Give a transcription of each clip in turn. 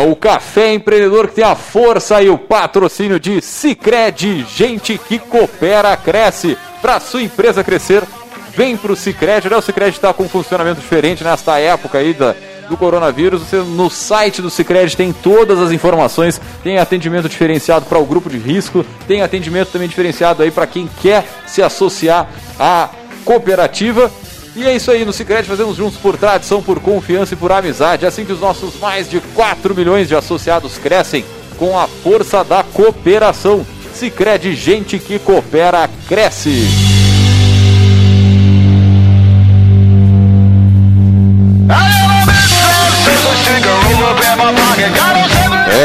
o Café Empreendedor que tem a força e o patrocínio de Cicred, gente que coopera, cresce. Para sua empresa crescer, vem para o Cicred. Né? O Cicred está com um funcionamento diferente nesta época aí da, do coronavírus. Você, no site do Cicred tem todas as informações, tem atendimento diferenciado para o grupo de risco, tem atendimento também diferenciado aí para quem quer se associar à cooperativa. E é isso aí, no Cicred fazemos juntos por tradição, por confiança e por amizade. É assim que os nossos mais de 4 milhões de associados crescem com a força da cooperação. Cicred, gente que coopera, cresce.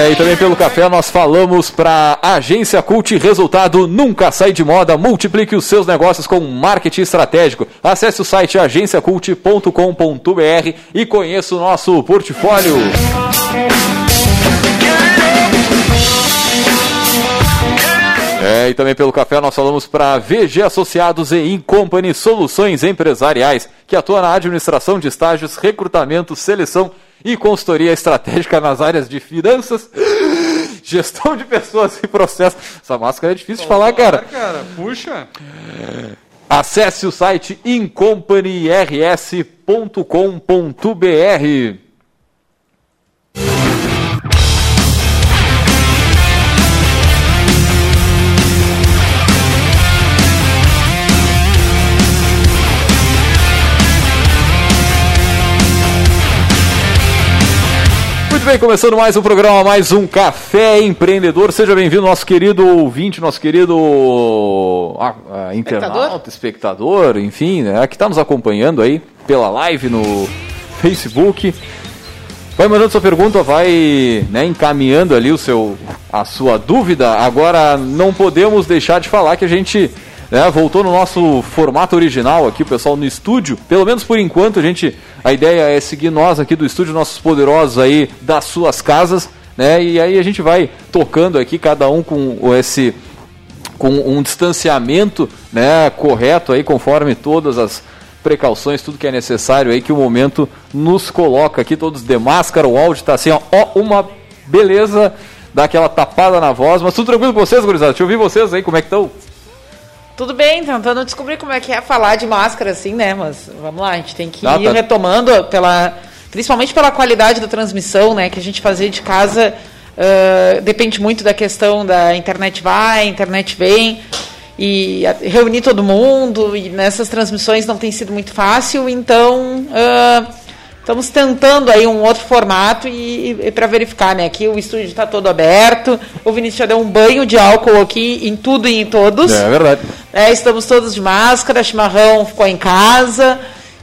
É, e também pelo café nós falamos para Agência Cult Resultado nunca sai de moda. Multiplique os seus negócios com marketing estratégico. Acesse o site agenciacult.com.br e conheça o nosso portfólio. É, e também pelo café nós falamos para VG Associados e Incompany Soluções Empresariais, que atua na administração de estágios, recrutamento, seleção e consultoria estratégica nas áreas de finanças, gestão de pessoas e processos. Essa máscara é difícil de falar, cara. cara. Puxa. Acesse o site incompanyrs.com.br. Muito bem, começando mais um programa, mais um Café Empreendedor. Seja bem-vindo, nosso querido ouvinte, nosso querido ah, ah, internauta, espectador, enfim, né, que está nos acompanhando aí pela live no Facebook. Vai mandando sua pergunta, vai né, encaminhando ali o seu, a sua dúvida. Agora, não podemos deixar de falar que a gente né, voltou no nosso formato original aqui, o pessoal no estúdio. Pelo menos por enquanto, a gente a ideia é seguir nós aqui do estúdio, nossos poderosos aí das suas casas, né? E aí a gente vai tocando aqui cada um com esse com um distanciamento, né, correto aí conforme todas as precauções, tudo que é necessário aí que o momento nos coloca aqui todos de máscara, o áudio tá assim, ó, ó uma beleza, dá aquela tapada na voz, mas tudo tranquilo com vocês, gurizada? Deixa eu ouvir vocês aí, como é que estão? Tudo bem, tentando descobrir como é que é falar de máscara assim, né? Mas vamos lá, a gente tem que Ah, ir tá. retomando pela, principalmente pela qualidade da transmissão, né? Que a gente fazia de casa ah, depende muito da questão da internet vai, internet vem e a- reunir todo mundo e nessas transmissões não tem sido muito fácil, então ah, Estamos tentando aí um outro formato e, e para verificar, né? Aqui o estúdio está todo aberto. O Vinícius já deu um banho de álcool aqui em tudo e em todos. É verdade. É, estamos todos de máscara, chimarrão ficou em casa.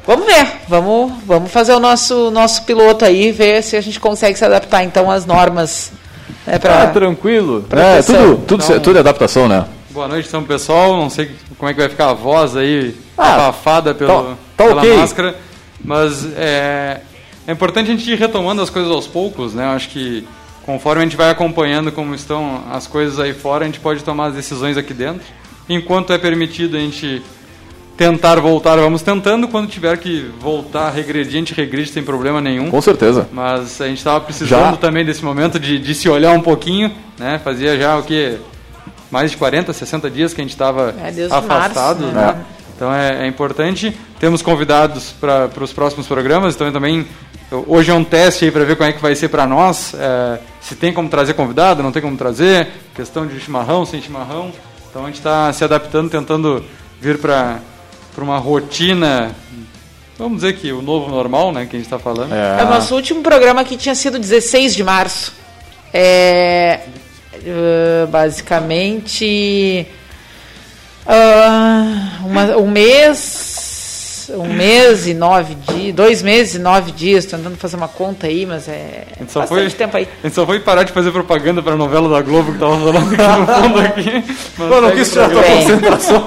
Vamos ver, vamos, vamos fazer o nosso, nosso piloto aí, ver se a gente consegue se adaptar então às normas. Né, pra- Ah, tranquilo. É, proteção. tudo, tudo, Então- tudo é adaptação, né? Boa noite, então, pessoal. Não sei como é que vai ficar a voz aí, Ah, abafada pelo, tá- tá pela ok. máscara. Mas é, é importante a gente ir retomando as coisas aos poucos, né? Eu acho que conforme a gente vai acompanhando como estão as coisas aí fora, a gente pode tomar as decisões aqui dentro. Enquanto é permitido a gente tentar voltar, vamos tentando. Quando tiver que voltar, regredir, a gente regride sem problema nenhum. Com certeza. Mas a gente estava precisando Já. também desse momento de, de se olhar um pouquinho, né? Fazia já o que? Mais de 40, 60 dias que a gente estava É, afastado, março, né? né? Então é, é importante. Temos convidados para os próximos programas, então também hoje é um teste aí para ver como é que vai ser para nós. é, se tem como trazer convidado, não tem como trazer, questão de chimarrão, sem chimarrão. Então a gente está se adaptando, tentando vir para uma rotina, vamos dizer que o novo normal, né, que a gente está falando. É, o nosso último programa aqui tinha sido 16 de março. É, eh, basicamente ah, uma- um mês um mês e nove dias dois meses e nove dias, tentando fazer uma conta aí, mas é bastante foi, tempo aí. A gente só foi parar de fazer propaganda para a novela da Globo que tava falando aqui no fundo aqui. Não quis tirar a tua concentração.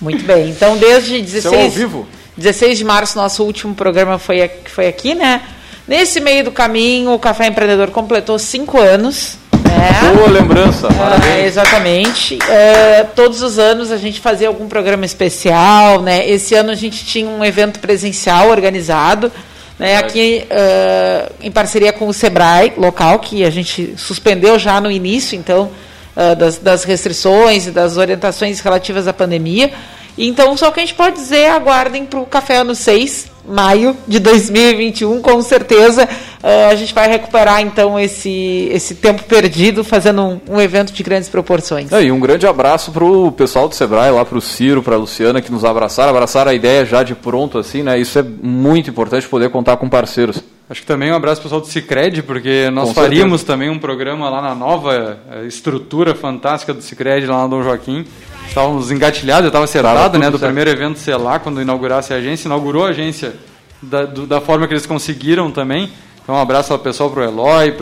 Muito bem, então desde 16... ao vivo? 16 de março, nosso último programa foi, foi aqui, né? Nesse meio do caminho, o Café Empreendedor completou cinco anos. Né? Boa lembrança, É, exatamente. É, todos os anos a gente fazia algum programa especial, né? Esse ano a gente tinha um evento presencial organizado, né? Aqui uh, em parceria com o Sebrae local, que a gente suspendeu já no início, então, uh, das, das restrições e das orientações relativas à pandemia. Então, só que a gente pode dizer, aguardem para o Café Ano 6, maio de 2021, com certeza uh, a gente vai recuperar então esse, esse tempo perdido fazendo um, um evento de grandes proporções. É, e um grande abraço para o pessoal do Sebrae, lá para o Ciro, para a Luciana, que nos abraçaram, abraçaram a ideia já de pronto, assim, né? Isso é muito importante poder contar com parceiros. Acho que também um abraço pessoal do Cicred, porque nós com faríamos certeza. também um programa lá na nova eh, estrutura fantástica do Cicred, lá na Dom Joaquim. Estávamos engatilhados, eu estava acertado, né, do certo. primeiro evento ser lá, quando inaugurasse a agência. Inaugurou a agência da, do, da forma que eles conseguiram também. Então, um abraço ao pessoal, para o Eloy,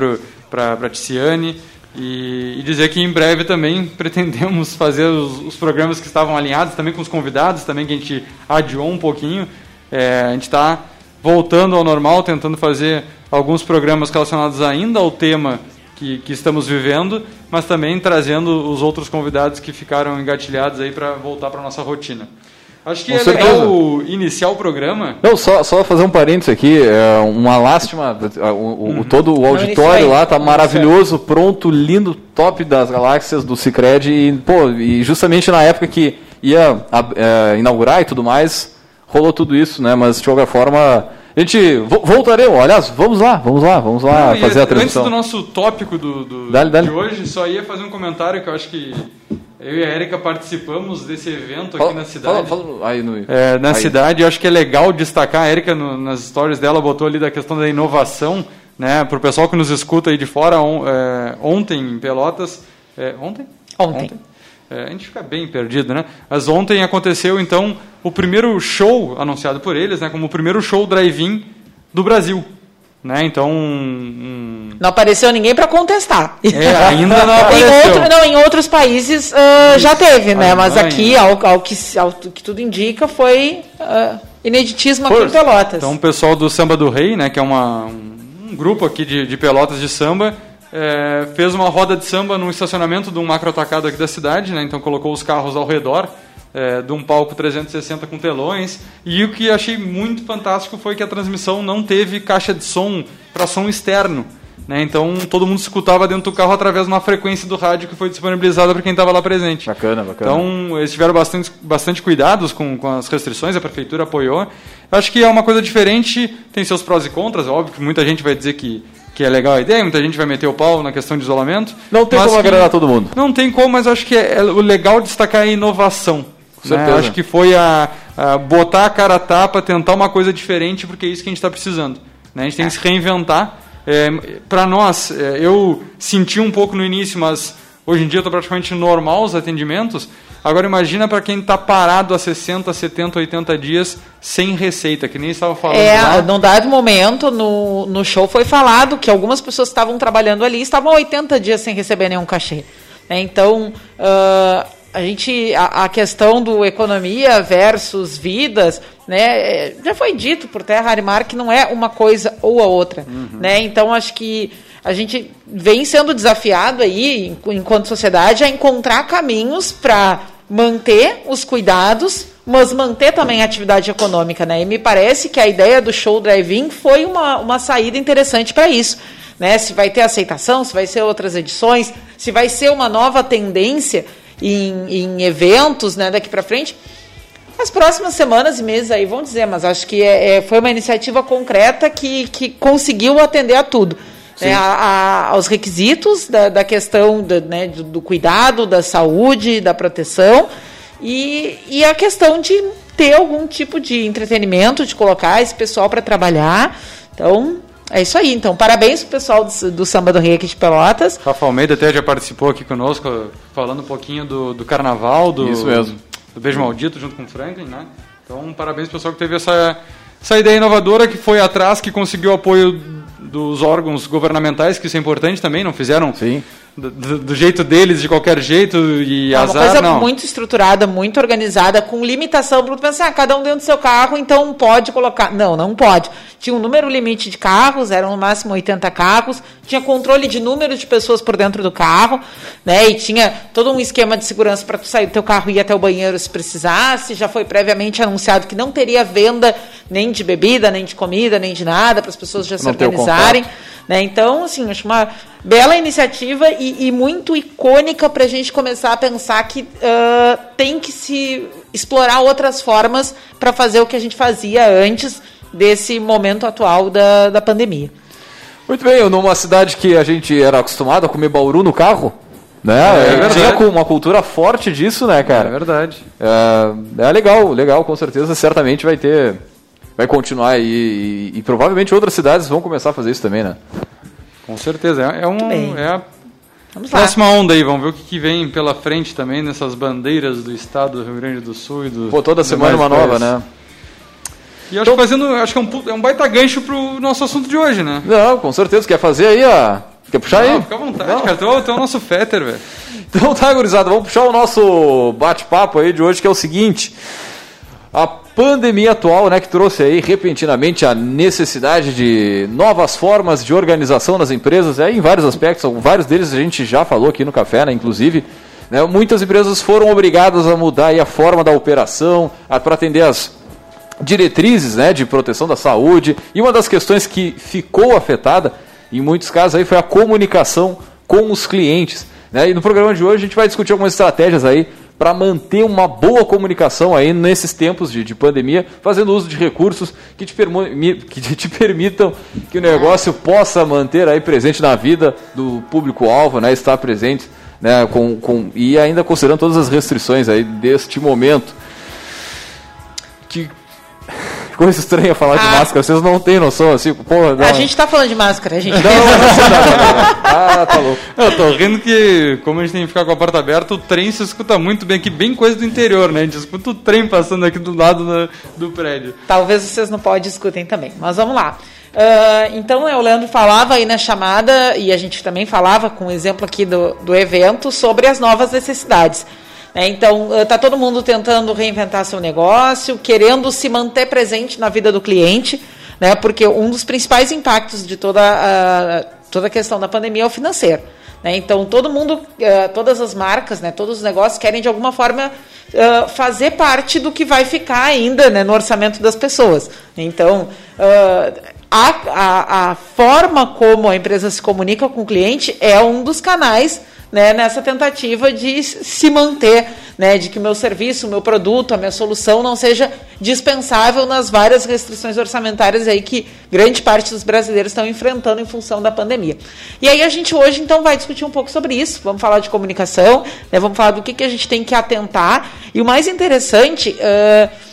para a Ticiane. E, e, dizer que em breve também pretendemos fazer os, os, programas que estavam alinhados, também com os convidados, também que a gente adiou um pouquinho. É, a gente está voltando ao normal, tentando fazer alguns programas relacionados ainda ao tema que, que, estamos vivendo, mas também trazendo os outros convidados que ficaram engatilhados aí para voltar para nossa rotina. Acho que Com é certeza. legal iniciar o programa. Não, só, só fazer um parênteses aqui, é uma lástima, o, uhum. o todo o auditório lá tá maravilhoso, pronto, lindo, top das galáxias do Cicred e, pô, e justamente na época que ia é, inaugurar e tudo mais, rolou tudo isso, né? Mas de qualquer forma, a gente voltaremos, aliás, vamos lá, vamos lá, vamos lá Não, fazer a transmissão. Antes do nosso tópico do, do dale, dale. de hoje, só ia fazer um comentário que eu acho que eu e a Erika participamos desse evento fala, aqui na cidade. Fala, fala, aí no, é, na aí. cidade, eu acho que é legal destacar, a Erika no, nas histórias dela botou ali da questão da inovação, né, para o pessoal que nos escuta aí de fora, on, é, ontem em Pelotas, é, ontem? Ontem. ontem? É, a gente fica bem perdido, né? Mas ontem aconteceu, então, o primeiro show anunciado por eles, né? Como o primeiro show drive-in do Brasil. Né? Então. Um... Não apareceu ninguém para contestar. É, ainda não apareceu. em, outro, não, em outros países uh, já teve, né? Mas aqui, ao, ao, que, ao que tudo indica, foi uh, ineditismo aqui em Pelotas. Então, o pessoal do Samba do Rei, né? Que é uma, um, um grupo aqui de, de Pelotas de samba é, fez uma roda de samba no estacionamento de um macro atacado aqui da cidade, né? Então colocou os carros ao redor é, de um palco 360 com telões. E o que achei muito fantástico foi que a transmissão não teve caixa de som para som externo. Né? Então todo mundo escutava dentro do carro através de uma frequência do rádio que foi disponibilizada para quem estava lá presente. Bacana, bacana. Então eles tiveram bastante, bastante cuidados com, com as restrições, a prefeitura apoiou. Acho que é uma coisa diferente, tem seus prós e contras, óbvio que muita gente vai dizer que que é legal a ideia, muita gente vai meter o pau na questão de isolamento. Não tem como agradar todo mundo. Não tem como, mas acho que é, é o legal destacar a inovação. Né? Acho que foi a, a, botar a cara a tapa, tentar uma coisa diferente, porque é isso que a gente está precisando. Né? A gente tem que se reinventar. É, Para nós, é, eu senti um pouco no início, mas hoje em dia está praticamente normal os atendimentos. Agora imagina para quem está parado há 60, 70, 80 dias sem receita, que nem estava falando. É, lá. num dado momento no, no show foi falado que algumas pessoas que estavam trabalhando ali estavam 80 dias sem receber nenhum cachê. É, então, uh, a gente a, a, questão do economia versus vidas, né, é, já foi dito por Terra e Mar que não é uma coisa ou a outra, uhum. né? Então acho que a gente vem sendo desafiado aí enquanto sociedade a encontrar caminhos para manter os cuidados, mas manter também a atividade econômica, né? E me parece que a ideia do show drive-in foi uma, uma saída interessante para isso. Né? Se vai ter aceitação, se vai ser outras edições, se vai ser uma nova tendência em, em eventos né, daqui para frente. As próximas semanas e meses aí vão dizer, mas acho que é, é, foi uma iniciativa concreta que, que conseguiu atender a tudo. Né, a, a, aos requisitos da, da questão da, né, do, do, cuidado, da saúde, da proteção e, e a questão de ter algum tipo de entretenimento, de colocar esse pessoal para trabalhar. Então, é isso aí. Então, parabéns pro pessoal do, do Samba do Rei aqui de Pelotas. Rafa Almeida até já participou aqui conosco, falando um pouquinho do, do carnaval, do, isso mesmo. do Beijo Maldito, junto com o Franklin, né? Então, parabéns pro pessoal que teve essa essa ideia inovadora que foi atrás, que conseguiu apoio dos órgãos governamentais, que isso é importante também, não fizeram Sim do, do, jeito deles, de qualquer jeito, e é azar, uma coisa não. muito estruturada, muito organizada, com limitação para pensar, ah, cada um dentro do seu carro, então pode colocar. Não, não pode. Tinha um número limite de carros, eram no máximo 80 carros, tinha controle de número de pessoas por dentro do carro, né? E tinha todo um esquema de segurança para tu sair do teu carro e ir até o banheiro se precisasse. Já foi previamente anunciado que não teria venda nem de bebida, nem de comida, nem de nada, para as pessoas já se organizarem. Né? Então, assim, acho uma bela iniciativa e, e muito icônica para a gente começar a pensar que uh, tem que se explorar outras formas para fazer o que a gente fazia antes desse momento atual da, da pandemia. Muito bem, numa cidade que a gente era acostumado a comer bauru no carro, né? É, Tinha uma cultura forte disso, né, cara? É verdade. É, é legal, legal, com certeza, certamente vai ter, vai continuar e, e, e provavelmente outras cidades vão começar a fazer isso também, né? Com certeza. É, é um, é a Vamos próxima lá. onda aí. Vamos ver o que, que, vem pela frente também nessas bandeiras do estado do Rio Grande do Sul e do. Pô, toda semana uma nova, né? E acho, então, que, fazendo, acho que é um, é um baita gancho pro nosso assunto de hoje, né? Não, com certeza. Quer fazer aí, ó. Quer puxar Não, aí? Fica à vontade, Não. cara. Tu é o nosso Fetter, velho. Então tá, gurizada. Vamos puxar o nosso bate-papo aí de hoje, que é o seguinte. A pandemia atual, né, que trouxe aí repentinamente a necessidade de novas formas de organização nas empresas, é, em vários aspectos, vários deles a gente já falou aqui no café, né, inclusive. Né, muitas empresas foram obrigadas a mudar a forma da operação para atender as diretrizes né, de proteção da saúde. E uma das questões que ficou afetada, em muitos casos, aí, foi a comunicação com os clientes. Né? E no programa de hoje a gente vai discutir algumas estratégias aí para manter uma boa comunicação aí nesses tempos de, de pandemia, fazendo uso de recursos que te, que te permitam que o negócio possa manter aí presente na vida do público-alvo, né, estar presente né, com, com, e ainda considerando todas as restrições aí deste momento. Que coisa estranha falar ah. de máscara, vocês não têm noção, assim, porra. Não. A gente tá falando de máscara, a gente. Não, não, não, Ah, tá louco. Eu tô rindo que, como a gente tem que ficar com a porta aberta, o trem se escuta muito bem aqui, bem coisa do interior, né? A gente escuta o trem passando aqui do lado do, do prédio. Talvez vocês não podem escutem também, mas vamos lá. Uh, então, o Leandro falava aí na chamada, e a gente também falava com o exemplo aqui do, do evento, sobre as novas necessidades. Né? Então, está todo mundo tentando reinventar seu negócio, querendo se manter presente na vida do cliente, né? porque um dos principais impactos de toda a, toda a questão da pandemia é o financeiro. Né? Então, todo mundo, todas as marcas, né, todos os negócios querem, de alguma forma, fazer parte do que vai ficar ainda né, no orçamento das pessoas. Então, a, a, a forma como a empresa se comunica com o cliente é um dos canais né, nessa tentativa de se manter, né, de que o meu serviço, o meu produto, a minha solução não seja dispensável nas várias restrições orçamentárias aí que grande parte dos brasileiros estão enfrentando em função da pandemia. E aí a gente hoje então vai discutir um pouco sobre isso, vamos falar de comunicação, né, vamos falar do que, que a gente tem que atentar, e o mais interessante... Uh,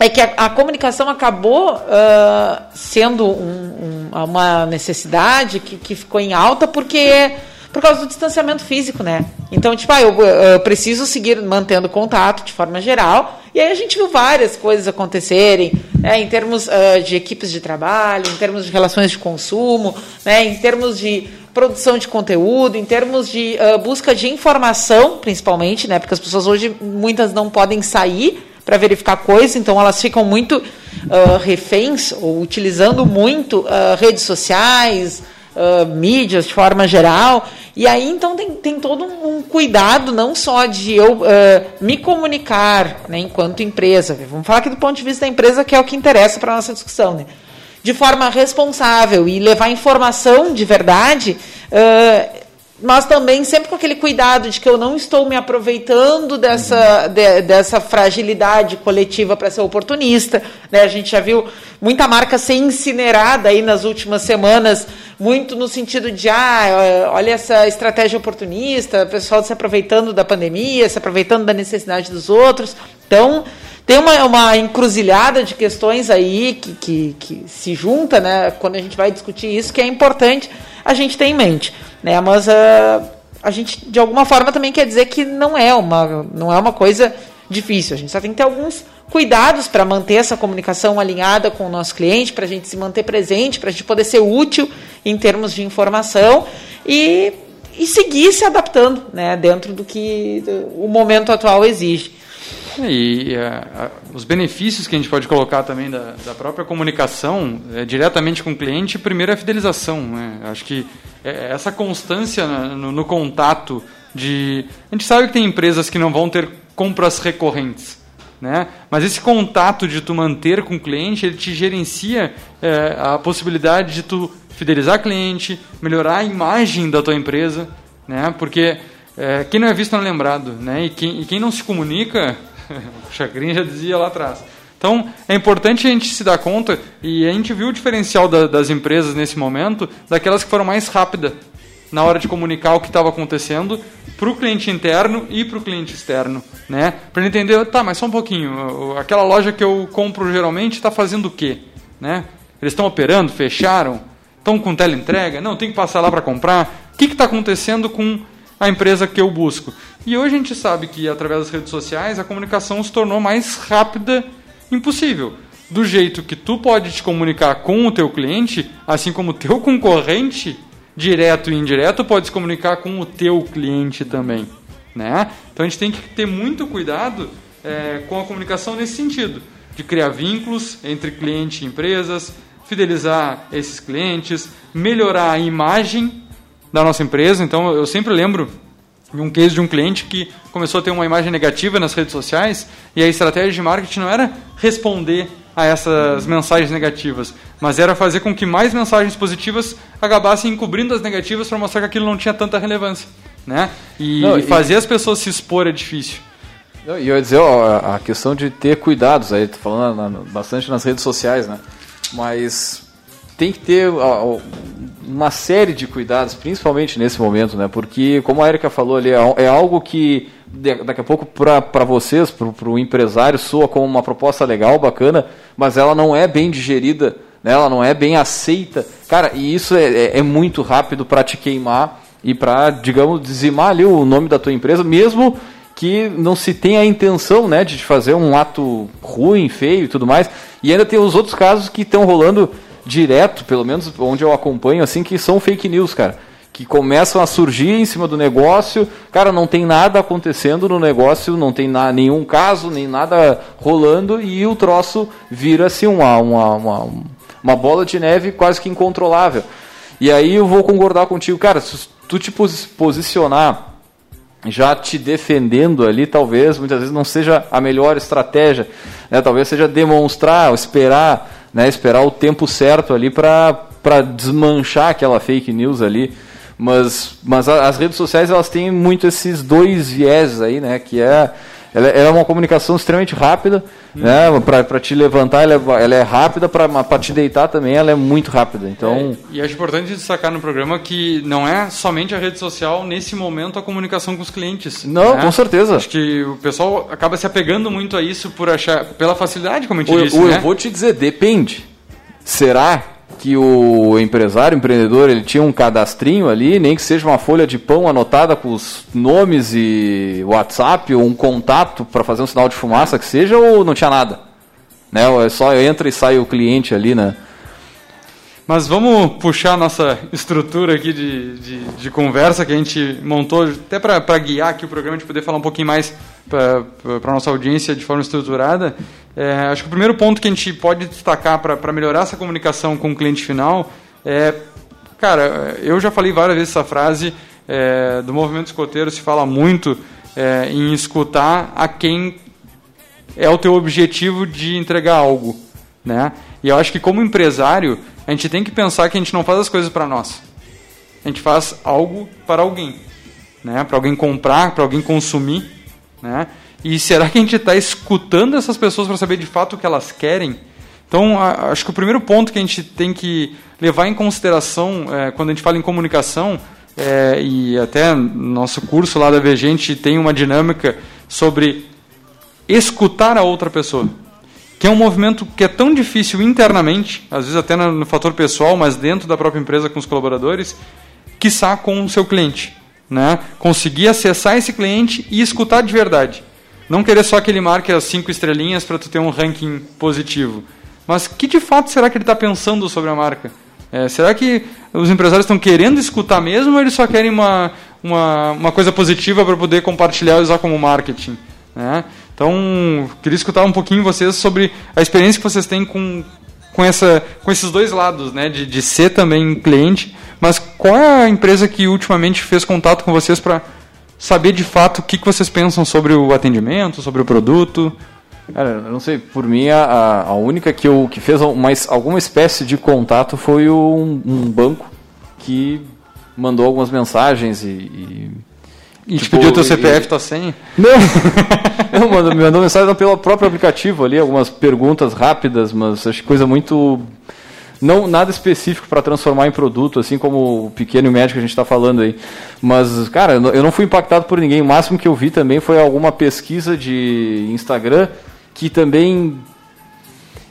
é que a, a, comunicação acabou uh, sendo um, um, uma necessidade que, que ficou em alta porque por causa do distanciamento físico, né? Então, tipo, ah, eu, eu, preciso seguir mantendo contato de forma geral. E aí a gente viu várias coisas acontecerem, né, em termos uh, de equipes de trabalho, em termos de relações de consumo, né, em termos de produção de conteúdo, em termos de uh, busca de informação, principalmente, né? Porque as pessoas hoje muitas não podem sair para verificar coisas, então elas ficam muito uh, reféns ou utilizando muito uh, redes sociais, mídias de forma geral. E aí, então, tem, tem todo um cuidado, não só de eu uh, me comunicar né, enquanto empresa. Vamos falar aqui do ponto de vista da empresa, que é o que interessa para a nossa discussão. Né? De forma responsável e levar informação de verdade. Uh, mas também sempre com aquele cuidado de que eu não estou me aproveitando dessa, de, dessa fragilidade coletiva para ser oportunista. Né? A gente já viu muita marca ser incinerada aí nas últimas semanas, muito no sentido de, ah, olha essa estratégia oportunista, o pessoal se aproveitando da pandemia, se aproveitando da necessidade dos outros. Então, tem uma, uma encruzilhada de questões aí que, que, que se junta, né, quando a gente vai discutir isso, que é importante a gente ter em mente. Né? Mas uh, a gente, de alguma forma, também quer dizer que não é uma, não é uma coisa difícil. A gente só tem que ter alguns cuidados para manter essa comunicação alinhada com o nosso cliente, para a gente se manter presente, para a gente poder ser útil em termos de informação e, e seguir se adaptando né, dentro do que o momento atual exige. E uh, os benefícios que a gente pode colocar também da, da própria comunicação é, diretamente com o cliente, primeiro é a fidelização. Né? Acho que é, essa constância no, no, contato de. A gente sabe que tem empresas que não vão ter compras recorrentes. Né? Mas esse contato de tu manter com o cliente, ele te gerencia é, a possibilidade de tu fidelizar cliente, melhorar a imagem da tua empresa, né? Porque é, quem não é visto não é lembrado, né? E quem, e quem não se comunica o Chacrin já dizia lá atrás. Então, é importante a gente se dar conta, e a gente viu o diferencial da, das empresas nesse momento, daquelas que foram mais rápidas na hora de comunicar o que estava acontecendo para o cliente interno e para o cliente externo. Né? Para ele entender, tá, mas só um pouquinho, aquela loja que eu compro geralmente está fazendo o quê? Né? Eles estão operando, fecharam, estão com teleentrega? Não, tem que passar lá para comprar. O que está acontecendo com a empresa que eu busco. E hoje a gente sabe que através das redes sociais a comunicação se tornou mais rápida impossível. Do jeito que tu pode te comunicar com o teu cliente, assim como o teu concorrente, direto e indireto, pode se comunicar com o teu cliente também. Né? Então a gente tem que ter muito cuidado é, com a comunicação nesse sentido, de criar vínculos entre cliente e empresas, fidelizar esses clientes, melhorar a imagem da nossa empresa. Então, eu sempre lembro de um case de um cliente que começou a ter uma imagem negativa nas redes sociais e a estratégia de marketing não era responder a essas mensagens negativas, mas era fazer com que mais mensagens positivas acabassem encobrindo as negativas para mostrar que aquilo não tinha tanta relevância, né? E, não, e fazer as pessoas se expor é difícil. E eu ia dizer, ó, a questão de ter cuidados aí, tô falando bastante nas redes sociais, né? Mas tem que ter uma série de cuidados, principalmente nesse momento, né? Porque, como a Erika falou ali, é, é algo que daqui a pouco para vocês, para o empresário, soa como uma proposta legal, bacana, mas ela não é bem digerida, né? ela não é bem aceita. Cara, e isso é, é, é muito rápido para te queimar e para, digamos, dizimar ali o nome da tua empresa, mesmo que não se tenha a intenção né, de fazer um ato ruim, feio e tudo mais. E ainda tem os outros casos que estão rolando direto, pelo menos onde eu acompanho, assim, que são fake news, cara. Que começam a surgir em cima do negócio. Cara, não tem nada acontecendo no negócio, não tem na, nenhum caso, nem nada rolando, e o troço vira assim uma, uma, uma, uma bola de neve quase que incontrolável. E aí eu vou concordar contigo, cara, se tu te posicionar já te defendendo ali, talvez muitas vezes não seja a melhor estratégia, né? talvez seja demonstrar, esperar né, esperar o tempo certo ali para desmanchar aquela fake news ali. Mas, mas as redes sociais elas têm muito esses dois viés aí, né? Que é ela, ela é uma comunicação extremamente rápida, hum. né? Para te levantar, ela é, ela é rápida, para te deitar também, ela é muito rápida. Então... É, e acho importante destacar no programa que não é somente a rede social, nesse momento, a comunicação com os clientes. Não, né? com certeza. Acho que o pessoal acaba se apegando muito a isso por achar, pela facilidade, como a gente o, disse. O, né? Eu vou te dizer, depende. Será que o empresário, o empreendedor, ele tinha um cadastrinho ali, nem que seja uma folha de pão anotada com os nomes e WhatsApp ou um contato para fazer um sinal de fumaça que seja, ou não tinha nada? Né? É só entra e sai o cliente ali, né? Mas vamos puxar nossa estrutura aqui de, de, de conversa que a gente montou, até para guiar aqui o programa, de poder falar um pouquinho mais para a nossa audiência de forma estruturada. É, acho que o primeiro ponto que a gente pode destacar para melhorar essa comunicação com o cliente final é, cara, eu já falei várias vezes essa frase, é, do movimento escoteiro se fala muito é, em escutar a quem é o teu objetivo de entregar algo, né? E eu acho que como empresário, a gente tem que pensar que a gente não faz as coisas para nós. A gente faz algo para alguém, né? Para alguém comprar, para alguém consumir, né? E será que a gente está escutando essas pessoas para saber de fato o que elas querem? Então, acho que o primeiro ponto que a gente tem que levar em consideração é, quando a gente fala em comunicação, é, e até no nosso curso lá da VG, a gente tem uma dinâmica sobre escutar a outra pessoa que é um movimento que é tão difícil internamente, às vezes até no, fator pessoal, mas dentro da própria empresa com os colaboradores, quiçá com o seu cliente. Né? Conseguir acessar esse cliente e escutar de verdade. Não querer só que ele marque as cinco estrelinhas para tu ter um ranking positivo. Mas que de fato será que ele está pensando sobre a marca? É, será que os empresários estão querendo escutar mesmo ou eles só querem uma, uma, uma coisa positiva para poder compartilhar e usar como marketing? Né? Então, queria escutar um pouquinho vocês sobre a experiência que vocês têm com, com, essa, com esses dois lados, né? de, de ser também cliente, mas qual é a empresa que ultimamente fez contato com vocês para saber de fato o que, que vocês pensam sobre o atendimento, sobre o produto? Cara, eu não sei, por mim a, a única que, eu, que fez mais, alguma espécie de contato foi um, um banco que mandou algumas mensagens e. E, e tipo, te pediu teu CPF, e, tua senha? Não, não mandou, me mandou mensagem pelo próprio aplicativo ali, algumas perguntas rápidas, mas acho que coisa muito. Não, nada específico para transformar em produto, assim como o pequeno e médio que a gente está falando aí. Mas, cara, eu não fui impactado por ninguém. O máximo que eu vi também foi alguma pesquisa de Instagram que também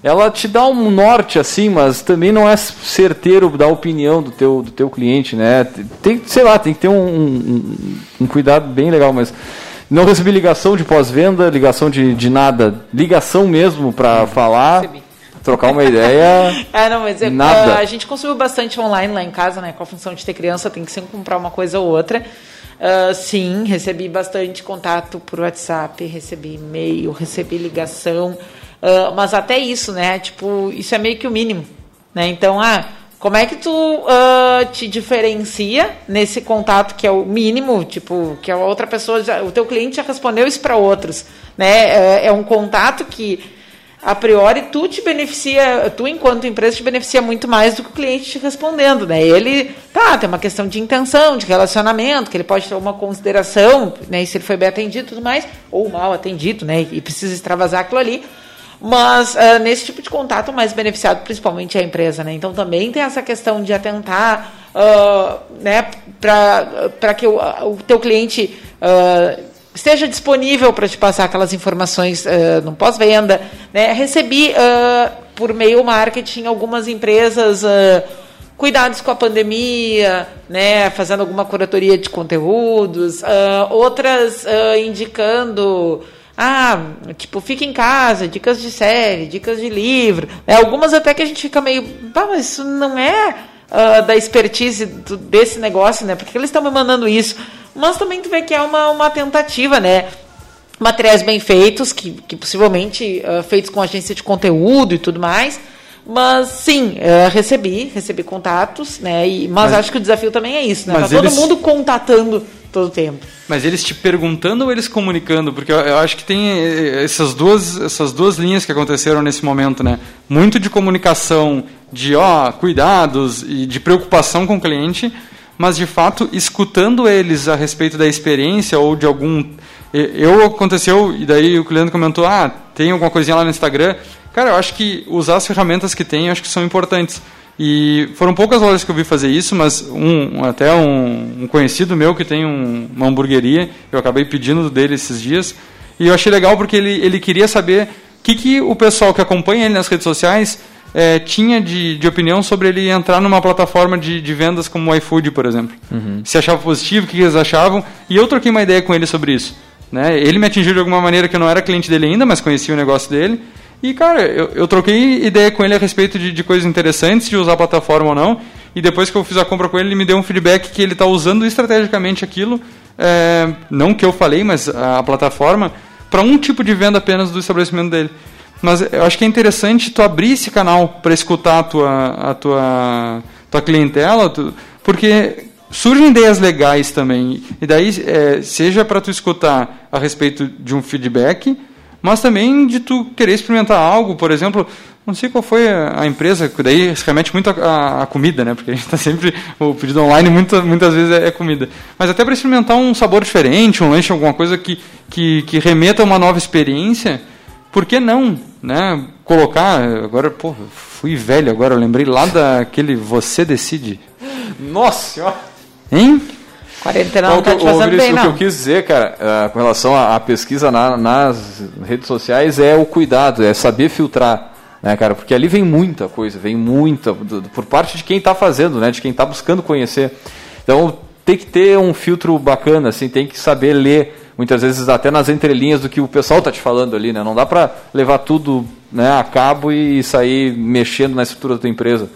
ela te dá um norte assim, mas também não é certeiro da opinião do teu, do teu cliente, né? Tem, sei lá, tem que ter um, um, um cuidado bem legal, mas não recebi ligação de pós-venda, ligação de, de nada, ligação mesmo para falar, recebi. Trocar uma ideia. é, não, mas nada. a gente consumiu bastante online lá em casa, né? Com a função de ter criança, tem que sempre comprar uma coisa ou outra. Uh, sim, recebi bastante contato por WhatsApp, recebi e-mail, recebi ligação, uh, mas até isso, né? Tipo, isso é meio que o mínimo, né? Então, ah, como é que tu uh, te diferencia nesse contato que é o mínimo, tipo, que a outra pessoa, já, o teu cliente já respondeu isso para outros, né? É, é um contato que a priori tu te beneficia, tu enquanto empresa te beneficia muito mais do que o cliente te respondendo, né? Ele, tá, tem uma questão de intenção, de relacionamento, que ele pode ter uma consideração, né, se ele foi bem atendido e tudo mais, ou mal atendido, né, e precisa extravasar aquilo ali. Mas uh, nesse tipo de contato, mais beneficiado principalmente é a empresa, né? Então também tem essa questão de atentar, uh, né, para que o, o teu cliente uh, esteja disponível para te passar aquelas informações uh, no pós-venda. Né? Recebi uh, por meio marketing algumas empresas uh, cuidados com a pandemia, né? fazendo alguma curatoria de conteúdos, outras indicando. Ah, tipo, fica em casa, dicas de série, dicas de livro. Né? Algumas até que a gente fica meio. mas isso não é da expertise do, desse negócio, né? Porque eles estão me mandando isso mas também tu vê que é uma, uma tentativa, né? Materiais bem feitos, que, que possivelmente uh, feitos com agência de conteúdo e tudo mais. Mas sim, uh, recebi, recebi contatos, né? E, mas, mas, acho que o desafio também é isso, né? Tá todo eles... mundo contatando todo o tempo. Mas eles te perguntando ou eles comunicando? Porque eu, eu, acho que tem eh, essas duas, essas duas linhas que aconteceram nesse momento, né? Muito de comunicação, de ó, cuidados e de preocupação com o cliente mas de fato escutando eles a respeito da experiência ou de algum eu aconteceu e daí o cliente comentou ah tem alguma coisinha lá no Instagram. Cara eu acho que usar as ferramentas que tem eu acho que são importantes. E foram poucas lojas que eu vi fazer isso mas um até um, um conhecido meu que tem um, uma hamburgueria eu acabei pedindo dele esses dias. E eu achei legal porque ele ele queria saber o que, que o pessoal que acompanha ele nas redes sociais é, tinha de, de opinião sobre ele entrar numa plataforma de, de vendas como o iFood, por exemplo. Uhum. Se achava positivo, o que eles achavam. E eu troquei uma ideia com ele sobre isso. Né? Ele me atingiu de alguma maneira que eu não era cliente dele ainda, mas conhecia o negócio dele. E, cara, eu, eu troquei ideia com ele a respeito de, de coisas interessantes, de usar a plataforma ou não. E depois que eu fiz a compra com ele, ele me deu um feedback que ele está usando estrategicamente aquilo, é, não que eu falei, mas a, a plataforma, para um tipo de venda apenas do estabelecimento dele. Mas eu acho que é interessante tu abrir esse canal para escutar a tua, a tua, tua clientela, tu, porque surgem ideias legais também. E daí, é, seja para tu escutar a respeito de um feedback, mas também de tu querer experimentar algo, por exemplo, não sei qual foi a, empresa, que daí se remete muito à comida, né? Porque a gente está sempre. O pedido online muita, muitas vezes é, é comida. Mas até para experimentar um sabor diferente, um lanche, alguma coisa que, que, que remeta a uma nova experiência por que não, né? Colocar, agora, pô, fui velho agora, eu lembrei lá daquele Você Decide. Nossa senhora! Hein? Quarentena não tá te fazendo bem, não. O que eu quis dizer, cara, uh, com relação à, pesquisa na, nas redes sociais é o cuidado, é saber filtrar. Né, cara, porque ali vem muita coisa, vem muita do, por parte de quem está fazendo, né, de quem está buscando conhecer. Então tem que ter um filtro bacana, assim, tem que saber ler muitas vezes até nas entrelinhas do que o pessoal está te falando ali, né? Não dá para levar tudo né, a cabo e sair mexendo na estrutura da tua empresa.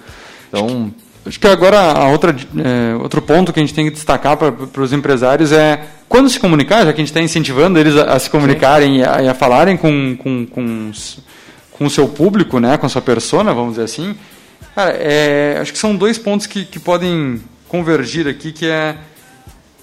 Então, acho que agora a outra, é, outro ponto que a gente tem que destacar para os empresários é quando se comunicar, já que a gente está incentivando eles a, a se comunicarem e a, e a, falarem com, com, com, com o seu público, né, com a sua persona, vamos dizer assim, cara, é, acho que são dois pontos que, que podem convergir aqui, que é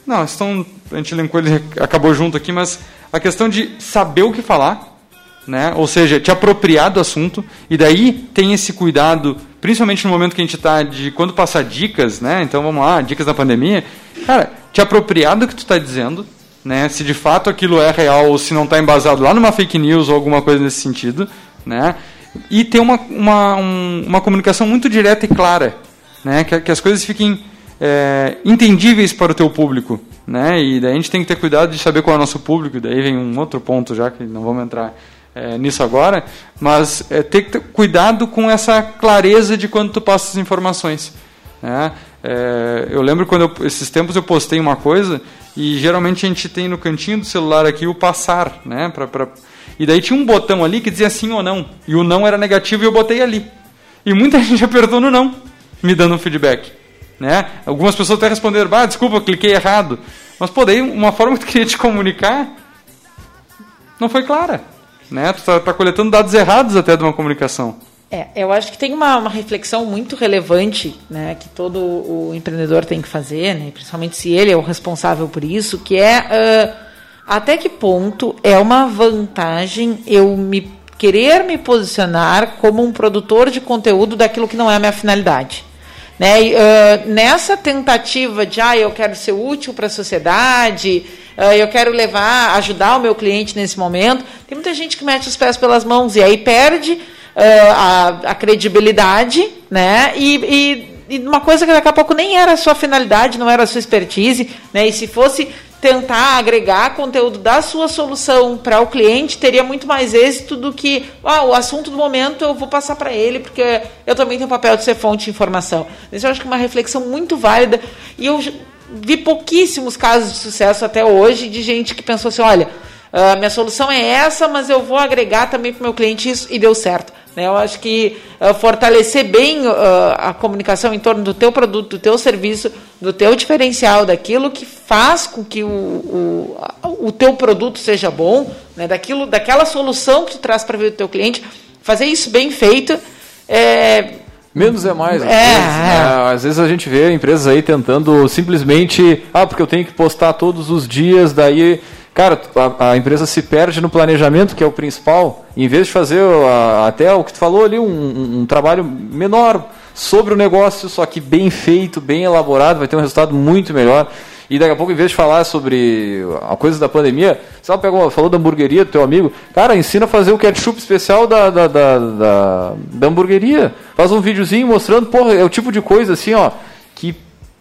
não, estão, a gente elencou ele acabou junto aqui, mas a questão de saber o que falar, né? Ou seja, te apropriar do assunto e daí tem esse cuidado, principalmente no momento que a gente está de quando passar dicas, né? Então vamos lá, dicas da pandemia, cara, te apropriar do que tu está dizendo, né? Se de fato aquilo é real ou se não está embasado lá numa fake news ou alguma coisa nesse sentido, né? E ter uma, uma, um, uma comunicação muito direta e clara, né? Que, que as coisas fiquem é, entendíveis para o teu público, né? E daí a gente tem que ter cuidado de saber qual é o nosso público. Daí vem um outro ponto já que não vamos entrar é, nisso agora, mas é, ter ter cuidado com essa clareza de quando tu passa as informações. Né? É, eu lembro quando eu, esses tempos eu postei uma coisa e geralmente a gente tem no cantinho do celular aqui o passar, né? Pra, pra, e daí tinha um botão ali que dizia sim ou não. E o não era negativo e eu botei ali. E muita gente apertou no não, me dando um feedback. Né? Algumas pessoas até responderam, ah, desculpa, cliquei errado. Mas, pô, daí uma forma que tu queria te comunicar não foi clara. Né? Tu está tá coletando dados errados até de uma comunicação. É, eu acho que tem uma, uma reflexão muito relevante né, que todo o empreendedor tem que fazer, né, principalmente se ele é o responsável por isso, que é uh, até que ponto é uma vantagem eu me querer me posicionar como um produtor de conteúdo daquilo que não é a minha finalidade. Né? Uh, nessa tentativa de, ah, eu quero ser útil para a sociedade, uh, eu quero levar, ajudar o meu cliente nesse momento, tem muita gente que mete os pés pelas mãos e aí perde uh, a, a, credibilidade, né? E, e, e, uma coisa que daqui a pouco nem era a sua finalidade, não era a sua expertise, né? E se fosse tentar agregar conteúdo da sua solução para o cliente teria muito mais êxito do que ah, o assunto do momento eu vou passar para ele, porque eu também tenho o papel de ser fonte de informação. Isso eu acho que é uma reflexão muito válida e eu vi pouquíssimos casos de sucesso até hoje de gente que pensou assim, olha, uh, minha solução é essa, mas eu vou agregar também para o meu cliente isso e deu certo. Né? Eu acho que uh, fortalecer bem uh, a comunicação em torno do teu produto, do teu serviço, do teu diferencial, daquilo que faz com que o, o, o teu produto seja bom, né? daquilo, daquela solução que tu traz para o teu cliente, fazer isso bem feito. É, Menos é mais. É, vezes, né? é. às vezes a gente vê empresas aí tentando simplesmente, ah, porque eu tenho que postar todos os dias, daí Cara, a, a, empresa se perde no planejamento, que é o principal, em vez de fazer a, até o que tu falou ali, um, um, trabalho menor sobre o negócio, só que bem feito, bem elaborado, vai ter um resultado muito melhor. E daqui a pouco, em vez de falar sobre a coisa da pandemia, você pegou, falou da hamburgueria do teu amigo, cara, ensina a fazer o ketchup especial da, da, da, da, da hamburgueria. Faz um videozinho mostrando, porra, é o tipo de coisa assim, ó, que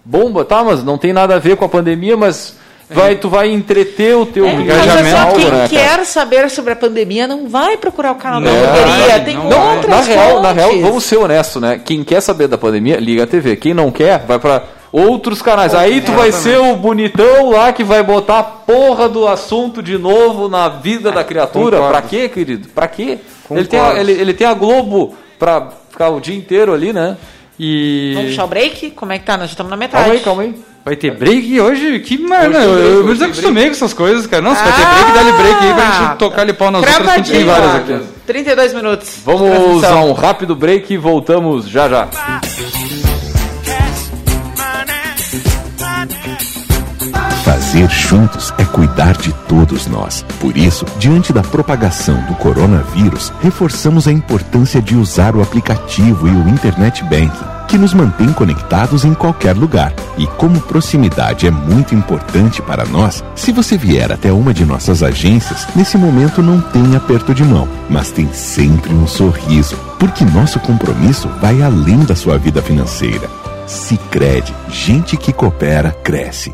bomba, tá, mas não tem nada a ver com a pandemia, mas vai, tu vai entreter o teu é, engajamento. Quem né, quer saber sobre a pandemia não vai procurar o canal não, da hamburgueria, tem não outras na real, na real, vamos ser honestos, né? Quem quer saber da pandemia, liga a TV. Quem não quer, vai para outros canais. Aí tu vai ser o bonitão lá que vai botar a porra do assunto de novo na vida da criatura. Concordo. Pra quê, querido? Pra quê? Ele tem, a, ele, ele tem a Globo pra ficar o dia inteiro ali, né? E... Vamos puxar o break? Como é que tá? Nós já estamos na metade. Calma aí, calma aí. Vai ter break hoje? Que mano, eu, eu me desacostumei com essas coisas, cara. Nossa, ah, vai ter break, dá-lhe break aí pra gente tocar ali pau nas outras, que tem várias aqui. 32 minutos. Vamos a um rápido break e voltamos já já. Fazer juntos é cuidar de todos nós. Por isso, diante da propagação do coronavírus, reforçamos a importância de usar o aplicativo e o Internet Banking que nos mantém conectados em qualquer lugar. E como proximidade é muito importante para nós, se você vier até uma de nossas agências, nesse momento não tem aperto de mão, mas tem sempre um sorriso, porque nosso compromisso vai além da sua vida financeira. Se crede, gente que coopera, cresce.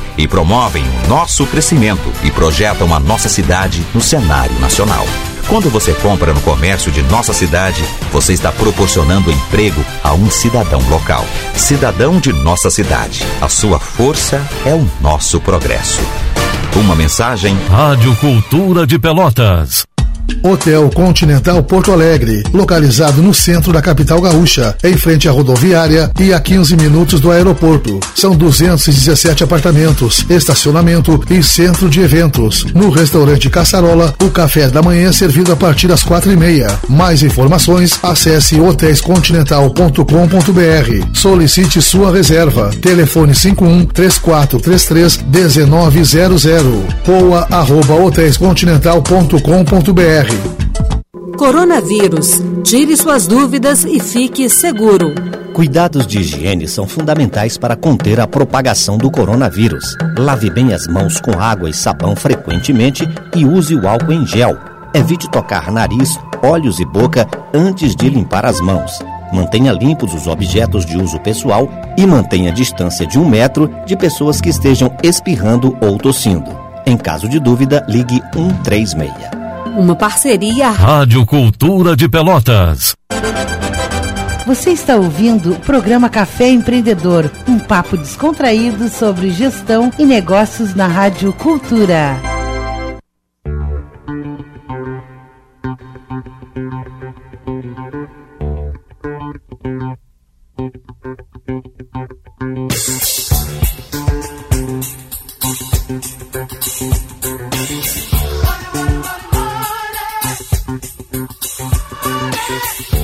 e promovem o nosso crescimento e projetam a nossa cidade no cenário nacional. Quando você compra no comércio de nossa cidade, você está proporcionando emprego a um cidadão local. Cidadão de nossa cidade. A sua força é o nosso progresso. Uma mensagem. Rádio Cultura de Pelotas. Hotel Continental Porto Alegre, localizado no centro da capital gaúcha, em frente à rodoviária e a 15 minutos do aeroporto. São 217 apartamentos, estacionamento e centro de eventos. No restaurante Caçarola, o café da manhã é servido a partir das quatro e meia. Mais informações, acesse hotéiscontinental.com.br. Solicite sua reserva. Telefone 51 3433 1900 ou arroba hotéiscontinental.com.br Coronavírus. Tire suas dúvidas e fique seguro. Cuidados de higiene são fundamentais para conter a propagação do coronavírus. Lave bem as mãos com água e sabão frequentemente e use o álcool em gel. Evite tocar nariz, olhos e boca antes de limpar as mãos. Mantenha limpos os objetos de uso pessoal e mantenha a distância de um metro de pessoas que estejam espirrando ou tossindo. Em caso de dúvida, ligue 136. Uma parceria. Rádio Cultura de Pelotas. Você está ouvindo o programa Café Empreendedor, um papo descontraído sobre gestão e negócios na Rádio Cultura. Muito